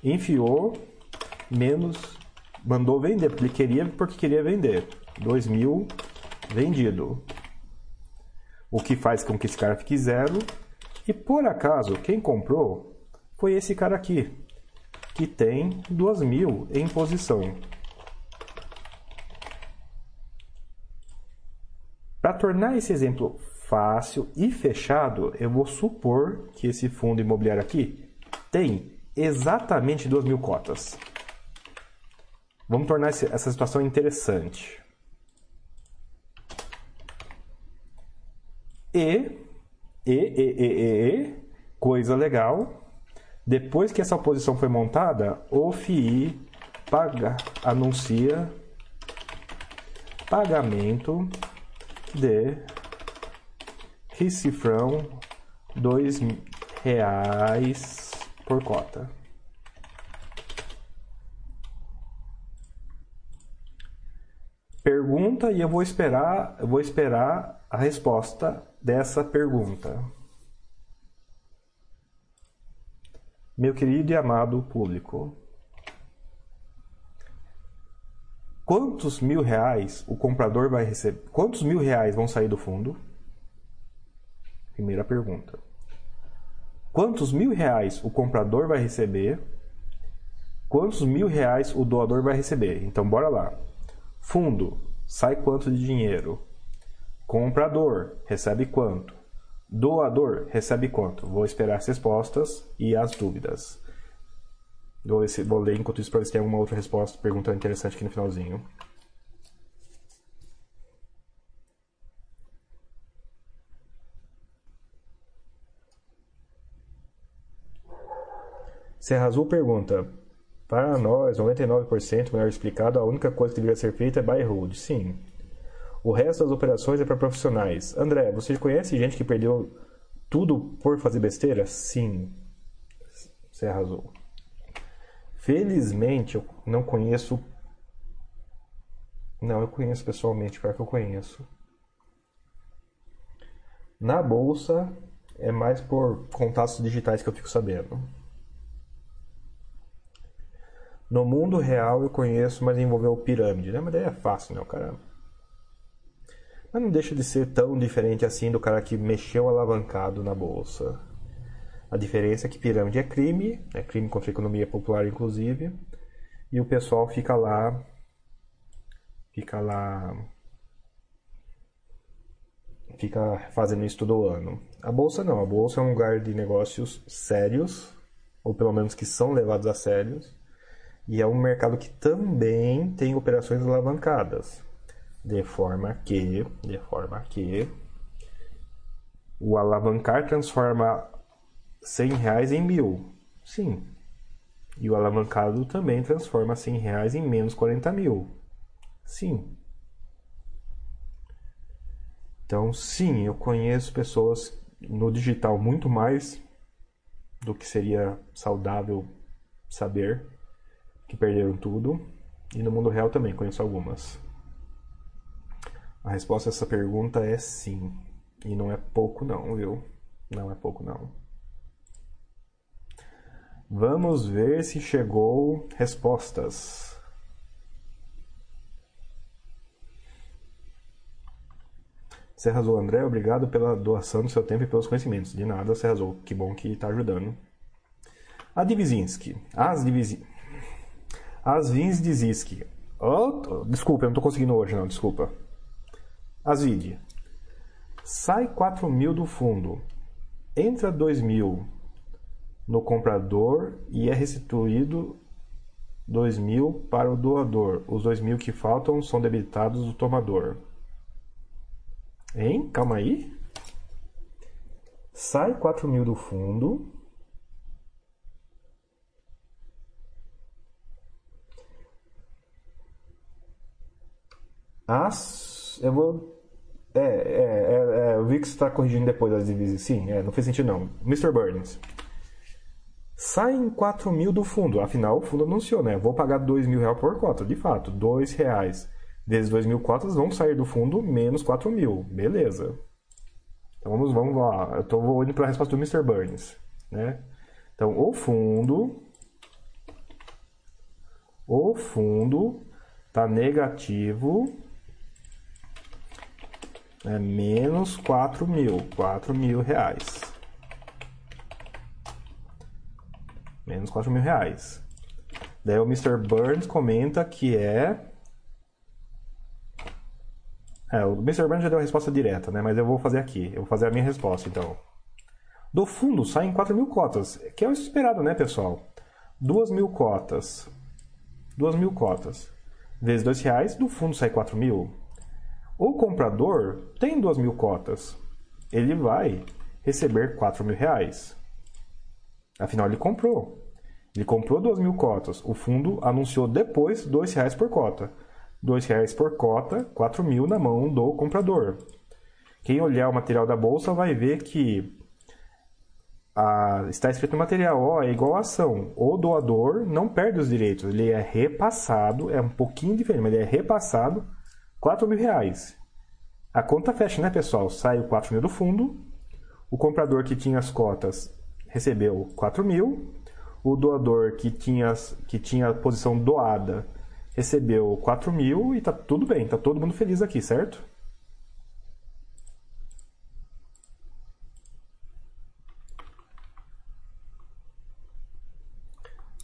enfiou menos, mandou vender, porque ele queria, porque queria vender. 2000 vendido. O que faz com que esse cara fique zero. E por acaso, quem comprou foi esse cara aqui que tem 2.000 em posição. Para tornar esse exemplo fácil e fechado, eu vou supor que esse fundo imobiliário aqui tem exatamente 2.000 cotas. Vamos tornar essa situação interessante. E, e, e, e, e, coisa legal, depois que essa oposição foi montada, o FII paga, anuncia pagamento de recifrão dois reais por cota. Pergunta e eu vou esperar, eu vou esperar a resposta dessa pergunta. Meu querido e amado público, quantos mil reais o comprador vai receber? Quantos mil reais vão sair do fundo? Primeira pergunta. Quantos mil reais o comprador vai receber? Quantos mil reais o doador vai receber? Então, bora lá. Fundo, sai quanto de dinheiro? Comprador, recebe quanto? Doador recebe quanto? Vou esperar as respostas e as dúvidas. Vou, ler, vou ler enquanto isso para ver se tem alguma outra resposta, pergunta interessante aqui no finalzinho. Serra Azul pergunta: Para nós, 99% melhor explicado, a única coisa que deveria ser feita é buy hold. Sim, o resto das operações é para profissionais. André, você conhece gente que perdeu tudo por fazer besteira? Sim. Você arrasou. Felizmente eu não conheço. Não, eu conheço pessoalmente, pior que eu conheço. Na bolsa é mais por contatos digitais que eu fico sabendo. No mundo real eu conheço, mas envolveu pirâmide, né? Mas daí é fácil, né, caramba? Mas não deixa de ser tão diferente assim do cara que mexeu alavancado na bolsa. A diferença é que pirâmide é crime, é crime contra a economia popular, inclusive, e o pessoal fica lá, fica lá, fica fazendo isso todo ano. A bolsa não, a bolsa é um lugar de negócios sérios, ou pelo menos que são levados a sérios, e é um mercado que também tem operações alavancadas, de forma que, de forma que o alavancar transforma 100 reais em mil. Sim. E o alavancado também transforma 100 reais em menos 40 mil. Sim. Então, sim, eu conheço pessoas no digital muito mais do que seria saudável saber que perderam tudo. E no mundo real também conheço algumas. A resposta a essa pergunta é sim. E não é pouco não, viu? Não é pouco não. Vamos ver se chegou respostas. Serra Azul André, obrigado pela doação do seu tempo e pelos conhecimentos. De nada, Serra Azul, que bom que está ajudando. A Divizinski. As Divizinski. As Vins Diziski. Oh, desculpa, eu não estou conseguindo hoje, não, desculpa. As Vid. Sai 4 mil do fundo. Entra 2 mil no comprador e é restituído 2 mil para o doador. Os 2 mil que faltam são debitados do tomador. Hein? Calma aí. Sai 4 mil do fundo. As. Eu vou. É, é, é, é que você está corrigindo depois as divisões. Sim, é, não fez sentido não. Mr. Burns. Saem 4 mil do fundo. Afinal, o fundo anunciou, né? Vou pagar 2 mil reais por cota. De fato, 2 reais desses 2 mil cotas vão sair do fundo menos 4 mil. Beleza. Então vamos, vamos lá. Eu estou indo para a resposta do Mr. Burns. Né? Então, o fundo. O fundo está negativo. É menos 4 mil. 4 mil reais. Menos 4 mil reais. Daí o Mr. Burns comenta que é. É, o Mr. Burns já deu a resposta direta, né? Mas eu vou fazer aqui. Eu vou fazer a minha resposta, então. Do fundo saem 4 mil cotas, que é o esperado, né, pessoal? 2 mil cotas. 2 mil cotas. Vezes 2 reais, do fundo sai 4 mil. O comprador tem 2 mil cotas. Ele vai receber 4 mil reais. Afinal, ele comprou. Ele comprou 2 mil cotas. O fundo anunciou depois R$ reais por cota. R$ reais por cota, 4 mil na mão do comprador. Quem olhar o material da bolsa vai ver que a, está escrito no material, ó, é igual a ação. O doador não perde os direitos, ele é repassado, é um pouquinho diferente, mas ele é repassado 4 mil reais. A conta fecha, né, pessoal? Sai o 4 mil do fundo, o comprador que tinha as cotas recebeu 4 mil, o doador que tinha, que tinha a posição doada recebeu 4 mil e tá tudo bem, tá todo mundo feliz aqui, certo?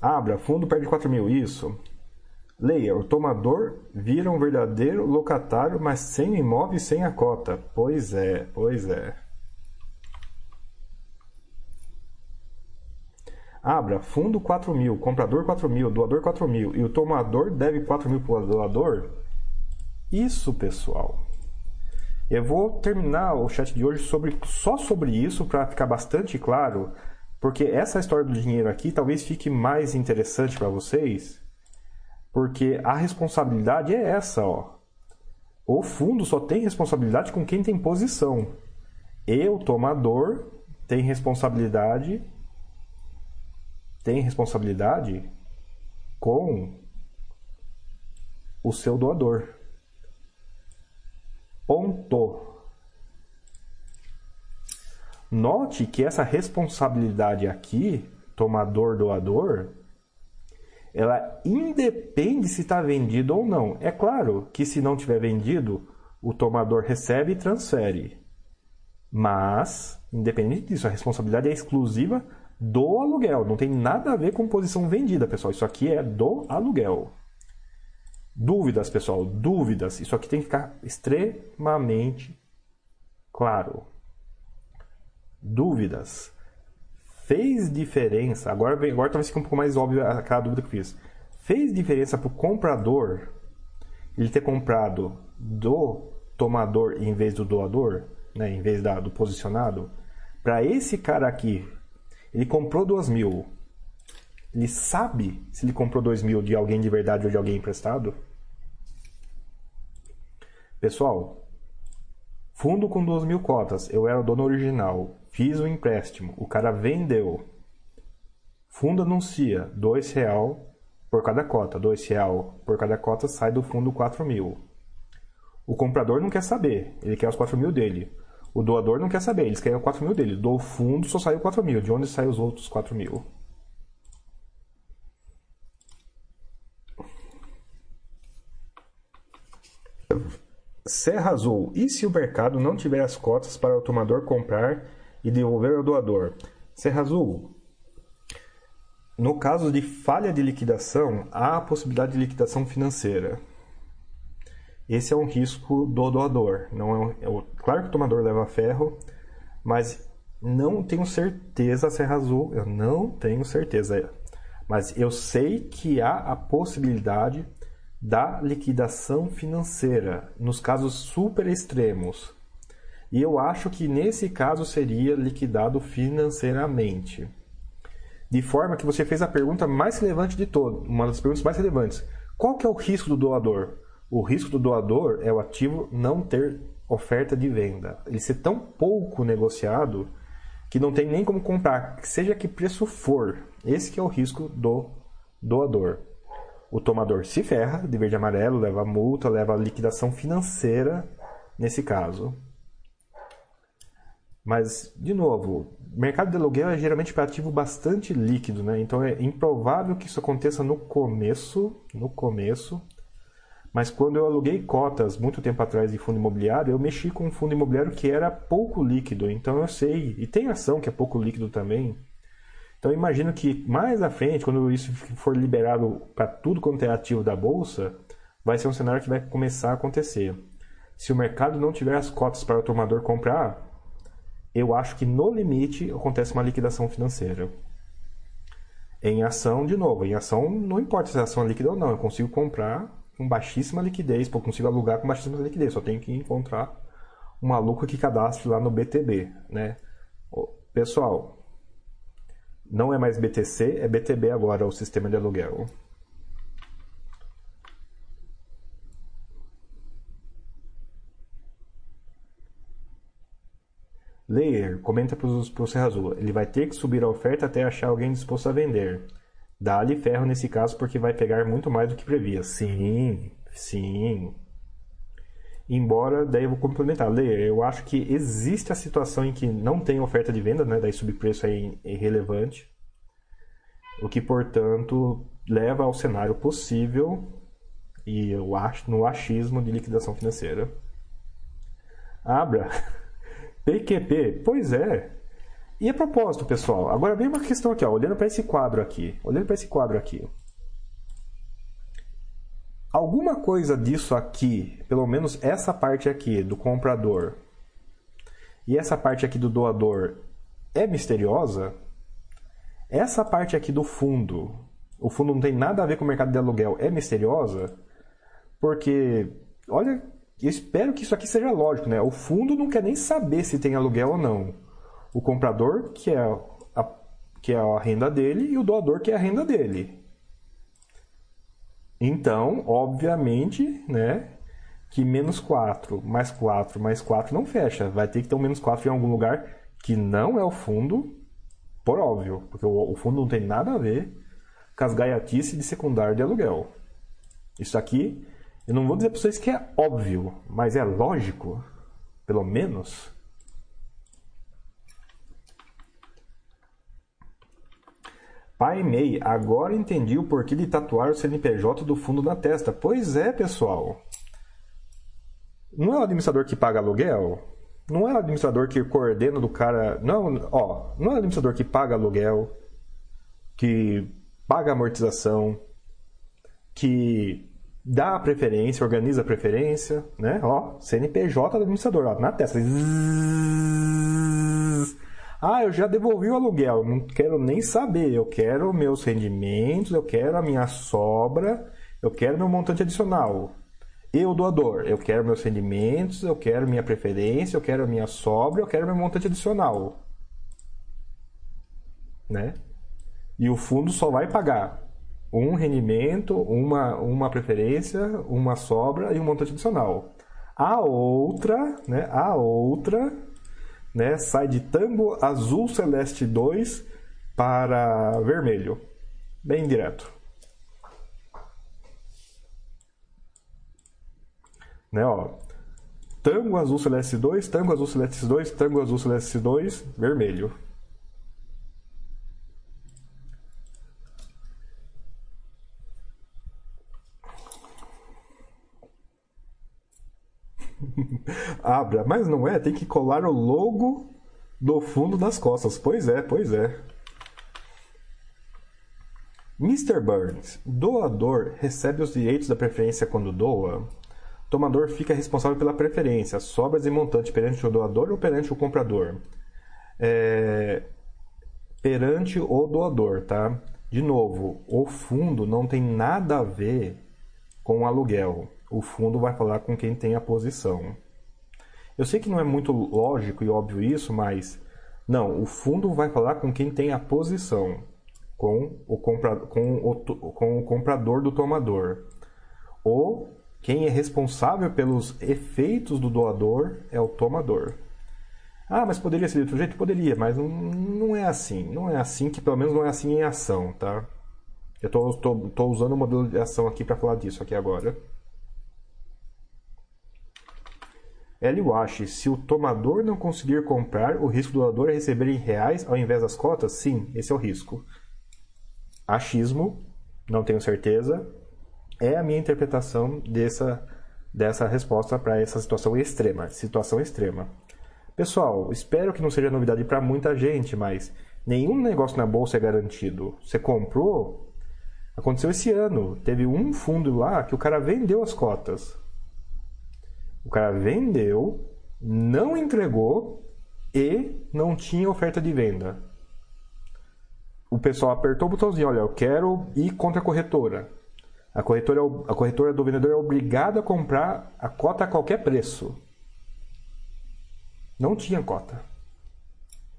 Abra, fundo perde 4 mil, isso. Leia, o tomador vira um verdadeiro locatário, mas sem imóvel e sem a cota. Pois é, pois é. Abra fundo 4 mil, comprador 4 mil, doador 4 mil e o tomador deve 4 mil para o doador. Isso, pessoal. Eu vou terminar o chat de hoje sobre, só sobre isso para ficar bastante claro, porque essa história do dinheiro aqui talvez fique mais interessante para vocês, porque a responsabilidade é essa, ó. O fundo só tem responsabilidade com quem tem posição. E o tomador tem responsabilidade tem responsabilidade com o seu doador. Ponto. Note que essa responsabilidade aqui, tomador-doador, ela independe se está vendido ou não. É claro que se não tiver vendido, o tomador recebe e transfere. Mas, independente disso, a responsabilidade é exclusiva do aluguel. Não tem nada a ver com posição vendida, pessoal. Isso aqui é do aluguel. Dúvidas, pessoal, dúvidas. Isso aqui tem que ficar extremamente claro. Dúvidas. Fez diferença. Agora, agora talvez fique um pouco mais óbvio aquela dúvida que eu fiz. Fez diferença para o comprador ele ter comprado do tomador em vez do doador, né, em vez da, do posicionado? Para esse cara aqui, ele comprou duas mil. Ele sabe se ele comprou dois mil de alguém de verdade ou de alguém emprestado? Pessoal, fundo com duas mil cotas. Eu era o dono original. Fiz o empréstimo. O cara vendeu. Fundo anuncia dois real por cada cota. Dois real por cada cota sai do fundo quatro mil. O comprador não quer saber. Ele quer os quatro mil dele. O doador não quer saber. Eles querem os quatro mil dele. Do fundo só saiu quatro mil. De onde saem os outros quatro mil? Serra Azul. E se o mercado não tiver as cotas para o tomador comprar e devolver ao doador? Serra Azul. No caso de falha de liquidação, há a possibilidade de liquidação financeira. Esse é um risco do doador. Não é, é claro que o tomador leva ferro, mas não tenho certeza, Serra Azul, eu não tenho certeza. Mas eu sei que há a possibilidade da liquidação financeira nos casos super extremos. E eu acho que nesse caso seria liquidado financeiramente. De forma que você fez a pergunta mais relevante de todas, uma das perguntas mais relevantes. Qual que é o risco do doador? O risco do doador é o ativo não ter oferta de venda. Ele ser tão pouco negociado que não tem nem como comprar, seja que preço for. Esse que é o risco do doador o tomador se ferra de verde e amarelo, leva multa, leva liquidação financeira nesse caso. Mas, de novo, mercado de aluguel é geralmente para ativo bastante líquido, né? Então é improvável que isso aconteça no começo, no começo. Mas quando eu aluguei cotas muito tempo atrás de fundo imobiliário, eu mexi com um fundo imobiliário que era pouco líquido. Então eu sei, e tem ação que é pouco líquido também. Então imagino que mais à frente, quando isso for liberado para tudo quanto é ativo da bolsa, vai ser um cenário que vai começar a acontecer. Se o mercado não tiver as cotas para o tomador comprar, eu acho que no limite acontece uma liquidação financeira. Em ação, de novo, em ação não importa se a ação é líquida ou não, eu consigo comprar com baixíssima liquidez, eu consigo alugar com baixíssima liquidez, só tenho que encontrar um maluco que cadastre lá no BTB, né? Pessoal, não é mais BTC, é BTB agora o sistema de aluguel. Layer comenta para o Serra Azul. Ele vai ter que subir a oferta até achar alguém disposto a vender. Dá-lhe ferro nesse caso porque vai pegar muito mais do que previa. Sim, sim. Embora, daí eu vou complementar. Layer, eu acho que existe a situação em que não tem oferta de venda, né? daí subpreço é irrelevante. O que, portanto, leva ao cenário possível e eu acho no achismo de liquidação financeira. Abra. [LAUGHS] PQP, pois é. E a propósito, pessoal, agora vem uma questão aqui, ó, olhando para esse quadro aqui, olhando para esse quadro aqui. Alguma coisa disso aqui, pelo menos essa parte aqui do comprador e essa parte aqui do doador é misteriosa? Essa parte aqui do fundo, o fundo não tem nada a ver com o mercado de aluguel, é misteriosa? Porque, olha, eu espero que isso aqui seja lógico, né? O fundo não quer nem saber se tem aluguel ou não. O comprador que é a, que é a renda dele e o doador que é a renda dele. Então, obviamente, né, que menos 4 mais 4 mais 4 não fecha. Vai ter que ter um menos 4 em algum lugar que não é o fundo, por óbvio, porque o, fundo não tem nada a ver com as gaiatices de secundário de aluguel. Isso aqui, eu não vou dizer para vocês que é óbvio, mas é lógico, pelo menos. Pai Mei, agora entendi o porquê de tatuar o CNPJ do fundo na testa. Pois é, pessoal. Não é o administrador que paga aluguel? Não é o administrador que coordena do cara. Não, ó, não é o administrador que paga aluguel, que paga amortização, que dá a preferência, organiza a preferência, né? Ó, CNPJ do administrador, ó, na testa. Ah, eu já devolvi o aluguel, não quero nem saber. Eu quero meus rendimentos, eu quero a minha sobra, eu quero meu montante adicional. Eu, doador, eu quero meus rendimentos, eu quero minha preferência, eu quero a minha sobra, eu quero meu montante adicional. Né? E o fundo só vai pagar um rendimento, uma, uma preferência, uma sobra e um montante adicional. A outra, né, a outra, né, sai de tango azul celeste 2 para vermelho. Bem direto. Né, ó. Tango azul celeste 2, tango azul celeste 2, tango azul celeste 2, vermelho. [LAUGHS] Abra, mas não é, tem que colar o logo do fundo das costas. Pois é, pois é. Mr. Burns, doador recebe os direitos da preferência quando doa? Tomador fica responsável pela preferência, sobras e montante perante o doador ou perante o comprador? É... Perante o doador, tá? De novo, o fundo não tem nada a ver com o aluguel. O fundo vai falar com quem tem a posição. Eu sei que não é muito lógico e óbvio isso, mas não, o fundo vai falar com quem tem a posição, com o, compra, com o, com o comprador do tomador. Ou quem é responsável pelos efeitos do doador é o tomador. Ah, mas poderia ser de outro jeito? Poderia, mas não, não é assim. Não é assim, que pelo menos não é assim em ação, tá? Eu estou usando o modelo de ação aqui para falar disso aqui agora. L. Wash, se o tomador não conseguir comprar, o risco do doador é receber em reais ao invés das cotas? Sim, esse é o risco. Achismo, não tenho certeza, é a minha interpretação dessa, dessa resposta para essa situação extrema. Situação extrema. Pessoal, espero que não seja novidade para muita gente, mas nenhum negócio na bolsa é garantido. Você comprou, aconteceu esse ano. Teve um fundo lá que o cara vendeu as cotas. O cara vendeu, não entregou e não tinha oferta de venda. O pessoal apertou o botãozinho, olha, eu quero ir contra a corretora. A corretora, é a corretora do vendedor é obrigada a comprar a cota a qualquer preço. Não tinha cota.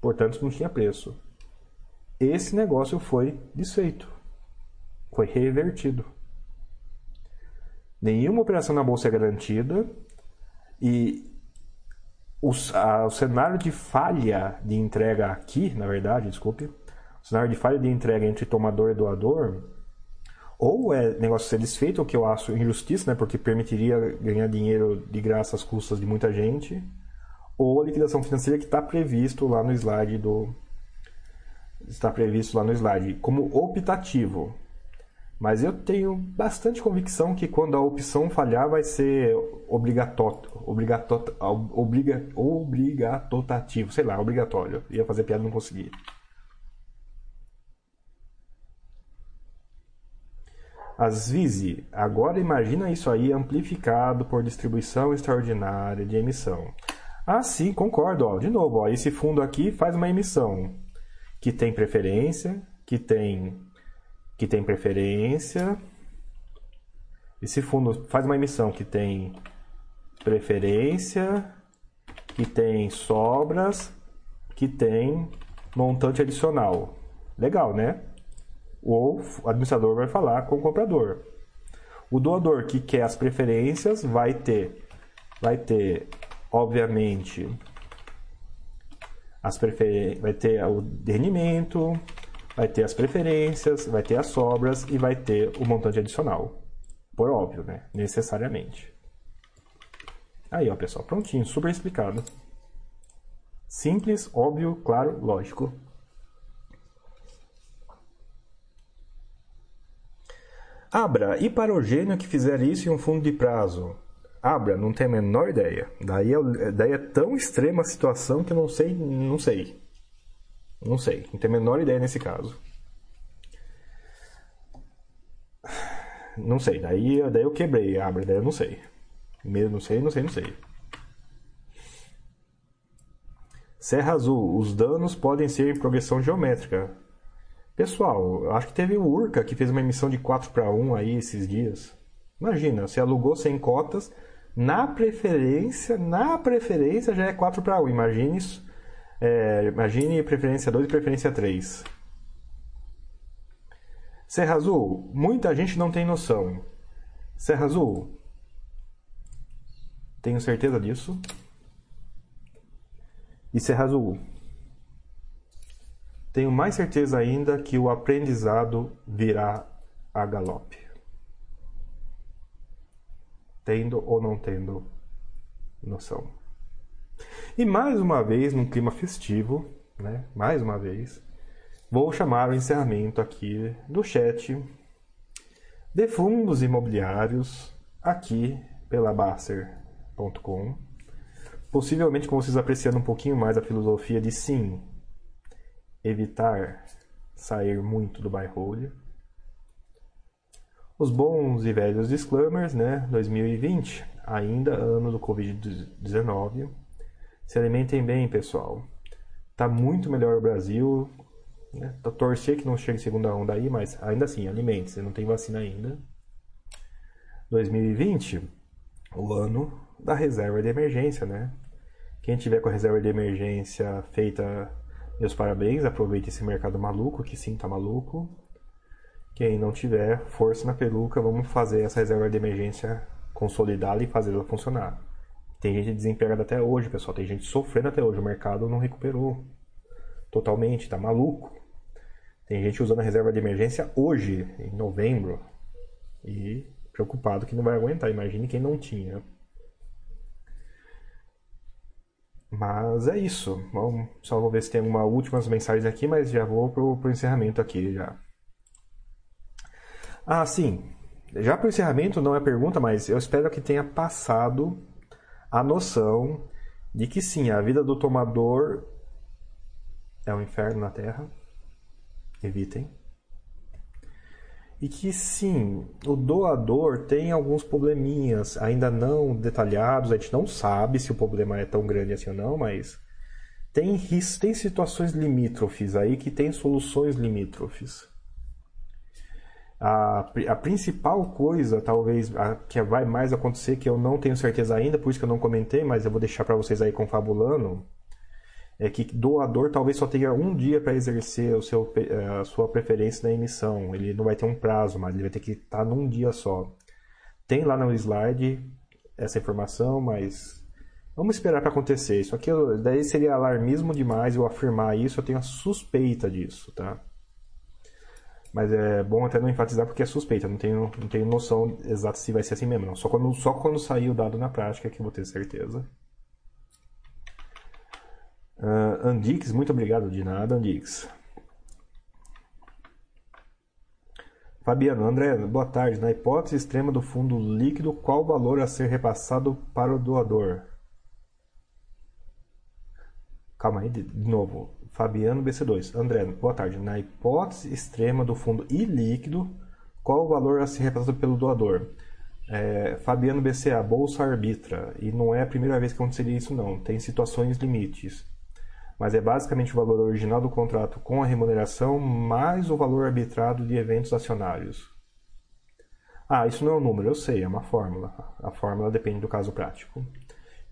Portanto, não tinha preço. Esse negócio foi desfeito. Foi revertido. Nenhuma operação na bolsa é garantida e o, a, o cenário de falha de entrega aqui, na verdade, desculpe, o cenário de falha de entrega entre tomador e doador, ou é negócio ser desfeito, o que eu acho injustiça, né, porque permitiria ganhar dinheiro de graça às custas de muita gente, ou a liquidação financeira que está previsto lá no slide do está previsto lá no slide como optativo. Mas eu tenho bastante convicção que quando a opção falhar vai ser obrigatório, obrigatório, obriga, obrigatotativo, sei lá, obrigatório. Ia fazer piada não consegui. As Vise, agora imagina isso aí amplificado por distribuição extraordinária de emissão. Ah, sim, concordo. Ó. De novo, ó, esse fundo aqui faz uma emissão que tem preferência, que tem que tem preferência. Esse fundo faz uma emissão que tem preferência, que tem sobras, que tem montante adicional. Legal, né? O administrador vai falar com o comprador. O doador que quer as preferências vai ter vai ter obviamente as prefer... vai ter o rendimento, vai ter as preferências, vai ter as sobras e vai ter o montante adicional. Por óbvio, né? Necessariamente. Aí, ó, pessoal, prontinho, super explicado. Simples, óbvio, claro, lógico. Abra, e para o gênio que fizer isso em um fundo de prazo? Abra, não tenho a menor ideia. Daí é, daí é tão extrema a situação que eu não sei, não sei. Não sei, não tenho a menor ideia nesse caso. Não sei, daí, daí eu quebrei a Abra, daí eu não sei. Mesmo não sei, não sei, não sei. Serra Azul, os danos podem ser em progressão geométrica. Pessoal, acho que teve o Urca que fez uma emissão de 4 para 1 aí esses dias. Imagina, você alugou 100 cotas, na preferência, na preferência já é 4 para 1. Imagine isso. É, imagine preferência 2 e preferência 3. Serra Azul, muita gente não tem noção. Serra Azul, tenho certeza disso. E Serra Azul, tenho mais certeza ainda que o aprendizado virá a galope. Tendo ou não tendo noção. E mais uma vez, num clima festivo, né? mais uma vez, vou chamar o encerramento aqui do chat de fundos imobiliários aqui pela Basser.com. Possivelmente com vocês apreciando um pouquinho mais a filosofia de sim, evitar sair muito do buy hold. Os bons e velhos disclaimers, né? 2020, ainda ano do Covid-19. Se alimentem bem, pessoal. Tá muito melhor o Brasil. Né? Tô torcer que não chegue segunda onda aí, mas ainda assim, alimente-se. Não tem vacina ainda. 2020, o ano da reserva de emergência, né? Quem tiver com a reserva de emergência feita meus parabéns, aproveite esse mercado maluco, que sim, tá maluco. Quem não tiver, força na peruca, vamos fazer essa reserva de emergência consolidada e fazer ela funcionar. Tem gente desempregada até hoje, pessoal. Tem gente sofrendo até hoje. O mercado não recuperou totalmente, tá maluco. Tem gente usando a reserva de emergência hoje, em novembro, e preocupado que não vai aguentar. Imagine quem não tinha. Mas é isso. Vamos, só vou ver se tem alguma últimas mensagens aqui, mas já vou pro, pro encerramento aqui já. Ah, sim. Já pro encerramento não é pergunta, mas eu espero que tenha passado a noção de que sim, a vida do tomador é um inferno na Terra. Evitem e que sim, o doador tem alguns probleminhas ainda não detalhados, a gente não sabe se o problema é tão grande assim ou não, mas tem, tem situações limítrofes aí que tem soluções limítrofes. A, a principal coisa, talvez, a, que vai mais acontecer, que eu não tenho certeza ainda, por isso que eu não comentei, mas eu vou deixar para vocês aí confabulando, é que doador talvez só tenha um dia para exercer o seu, a sua preferência na emissão. Ele não vai ter um prazo, mas ele vai ter que estar tá num dia só. Tem lá no slide essa informação, mas vamos esperar para acontecer. Isso aqui daí seria alarmismo demais eu afirmar isso, eu tenho a suspeita disso, tá? Mas é bom até não enfatizar porque é suspeita, não tenho, não tenho noção exata se vai ser assim mesmo. Não. Só, quando, só quando sair o dado na prática que eu vou ter certeza. Uh, Andix, muito obrigado de nada, Andix. Fabiano, André, boa tarde. Na hipótese extrema do fundo líquido, qual o valor a ser repassado para o doador? Calma aí, de novo. Fabiano BC2. André, boa tarde. Na hipótese extrema do fundo ilíquido, qual o valor a ser repassado pelo doador? É, Fabiano BCA, bolsa arbitra. E não é a primeira vez que aconteceria isso, não. Tem situações limites mas é basicamente o valor original do contrato com a remuneração mais o valor arbitrado de eventos acionários. Ah, isso não é um número, eu sei, é uma fórmula. A fórmula depende do caso prático.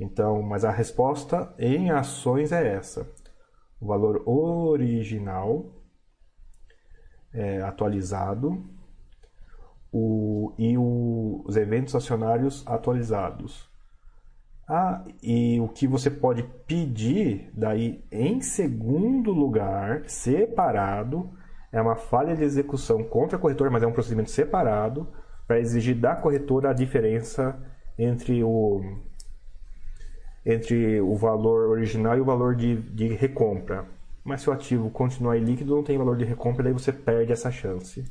Então, mas a resposta em ações é essa: o valor original é, atualizado o, e o, os eventos acionários atualizados. Ah, e o que você pode pedir daí em segundo lugar, separado, é uma falha de execução contra a corretora, mas é um procedimento separado para exigir da corretora a diferença entre o entre o valor original e o valor de, de recompra. Mas se o ativo continuar líquido, não tem valor de recompra, daí você perde essa chance.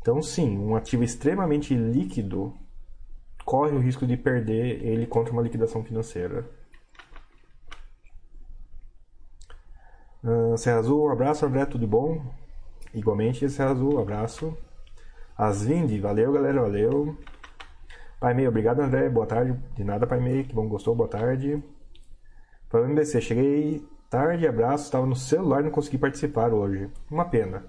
Então, sim, um ativo extremamente líquido corre o risco de perder ele contra uma liquidação financeira. Uh, Serra Azul, um abraço, André, tudo bom? Igualmente, Serra Azul, um abraço. Asvinde, valeu, galera, valeu. Pai Meio, obrigado, André, boa tarde. De nada, Pai Meio, que bom, gostou, boa tarde. Para o MBC, cheguei tarde, abraço, estava no celular não consegui participar hoje. Uma pena.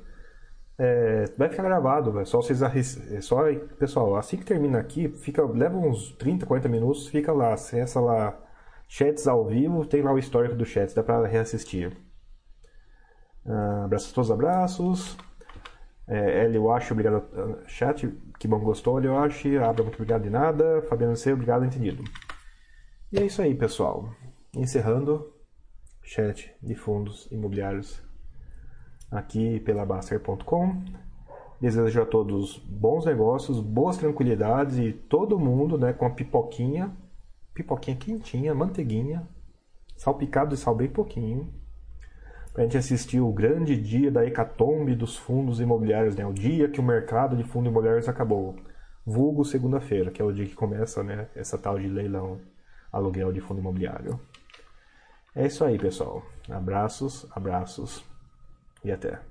É, vai ficar gravado, só vocês é só pessoal, assim que termina aqui, fica leva uns 30, 40 minutos, fica lá, acessa lá chats ao vivo, tem lá o histórico do chat, dá para reassistir. Uh, abraços a todos, abraços. É, Eliwashi, obrigado chat, que bom gostou, Eliwashi. Abra, muito obrigado de nada. Fabiano C, obrigado, entendido. E é isso aí, pessoal. Encerrando chat de fundos imobiliários aqui pela Baster.com. Desejo a todos bons negócios, boas tranquilidades e todo mundo né, com a pipoquinha, pipoquinha quentinha, manteiguinha, salpicado de sal bem pouquinho, a gente assistir o grande dia da hecatombe dos fundos imobiliários, né, o dia que o mercado de fundos imobiliários acabou. Vulgo segunda-feira, que é o dia que começa né, essa tal de leilão, aluguel de fundo imobiliário. É isso aí, pessoal. Abraços, abraços e até.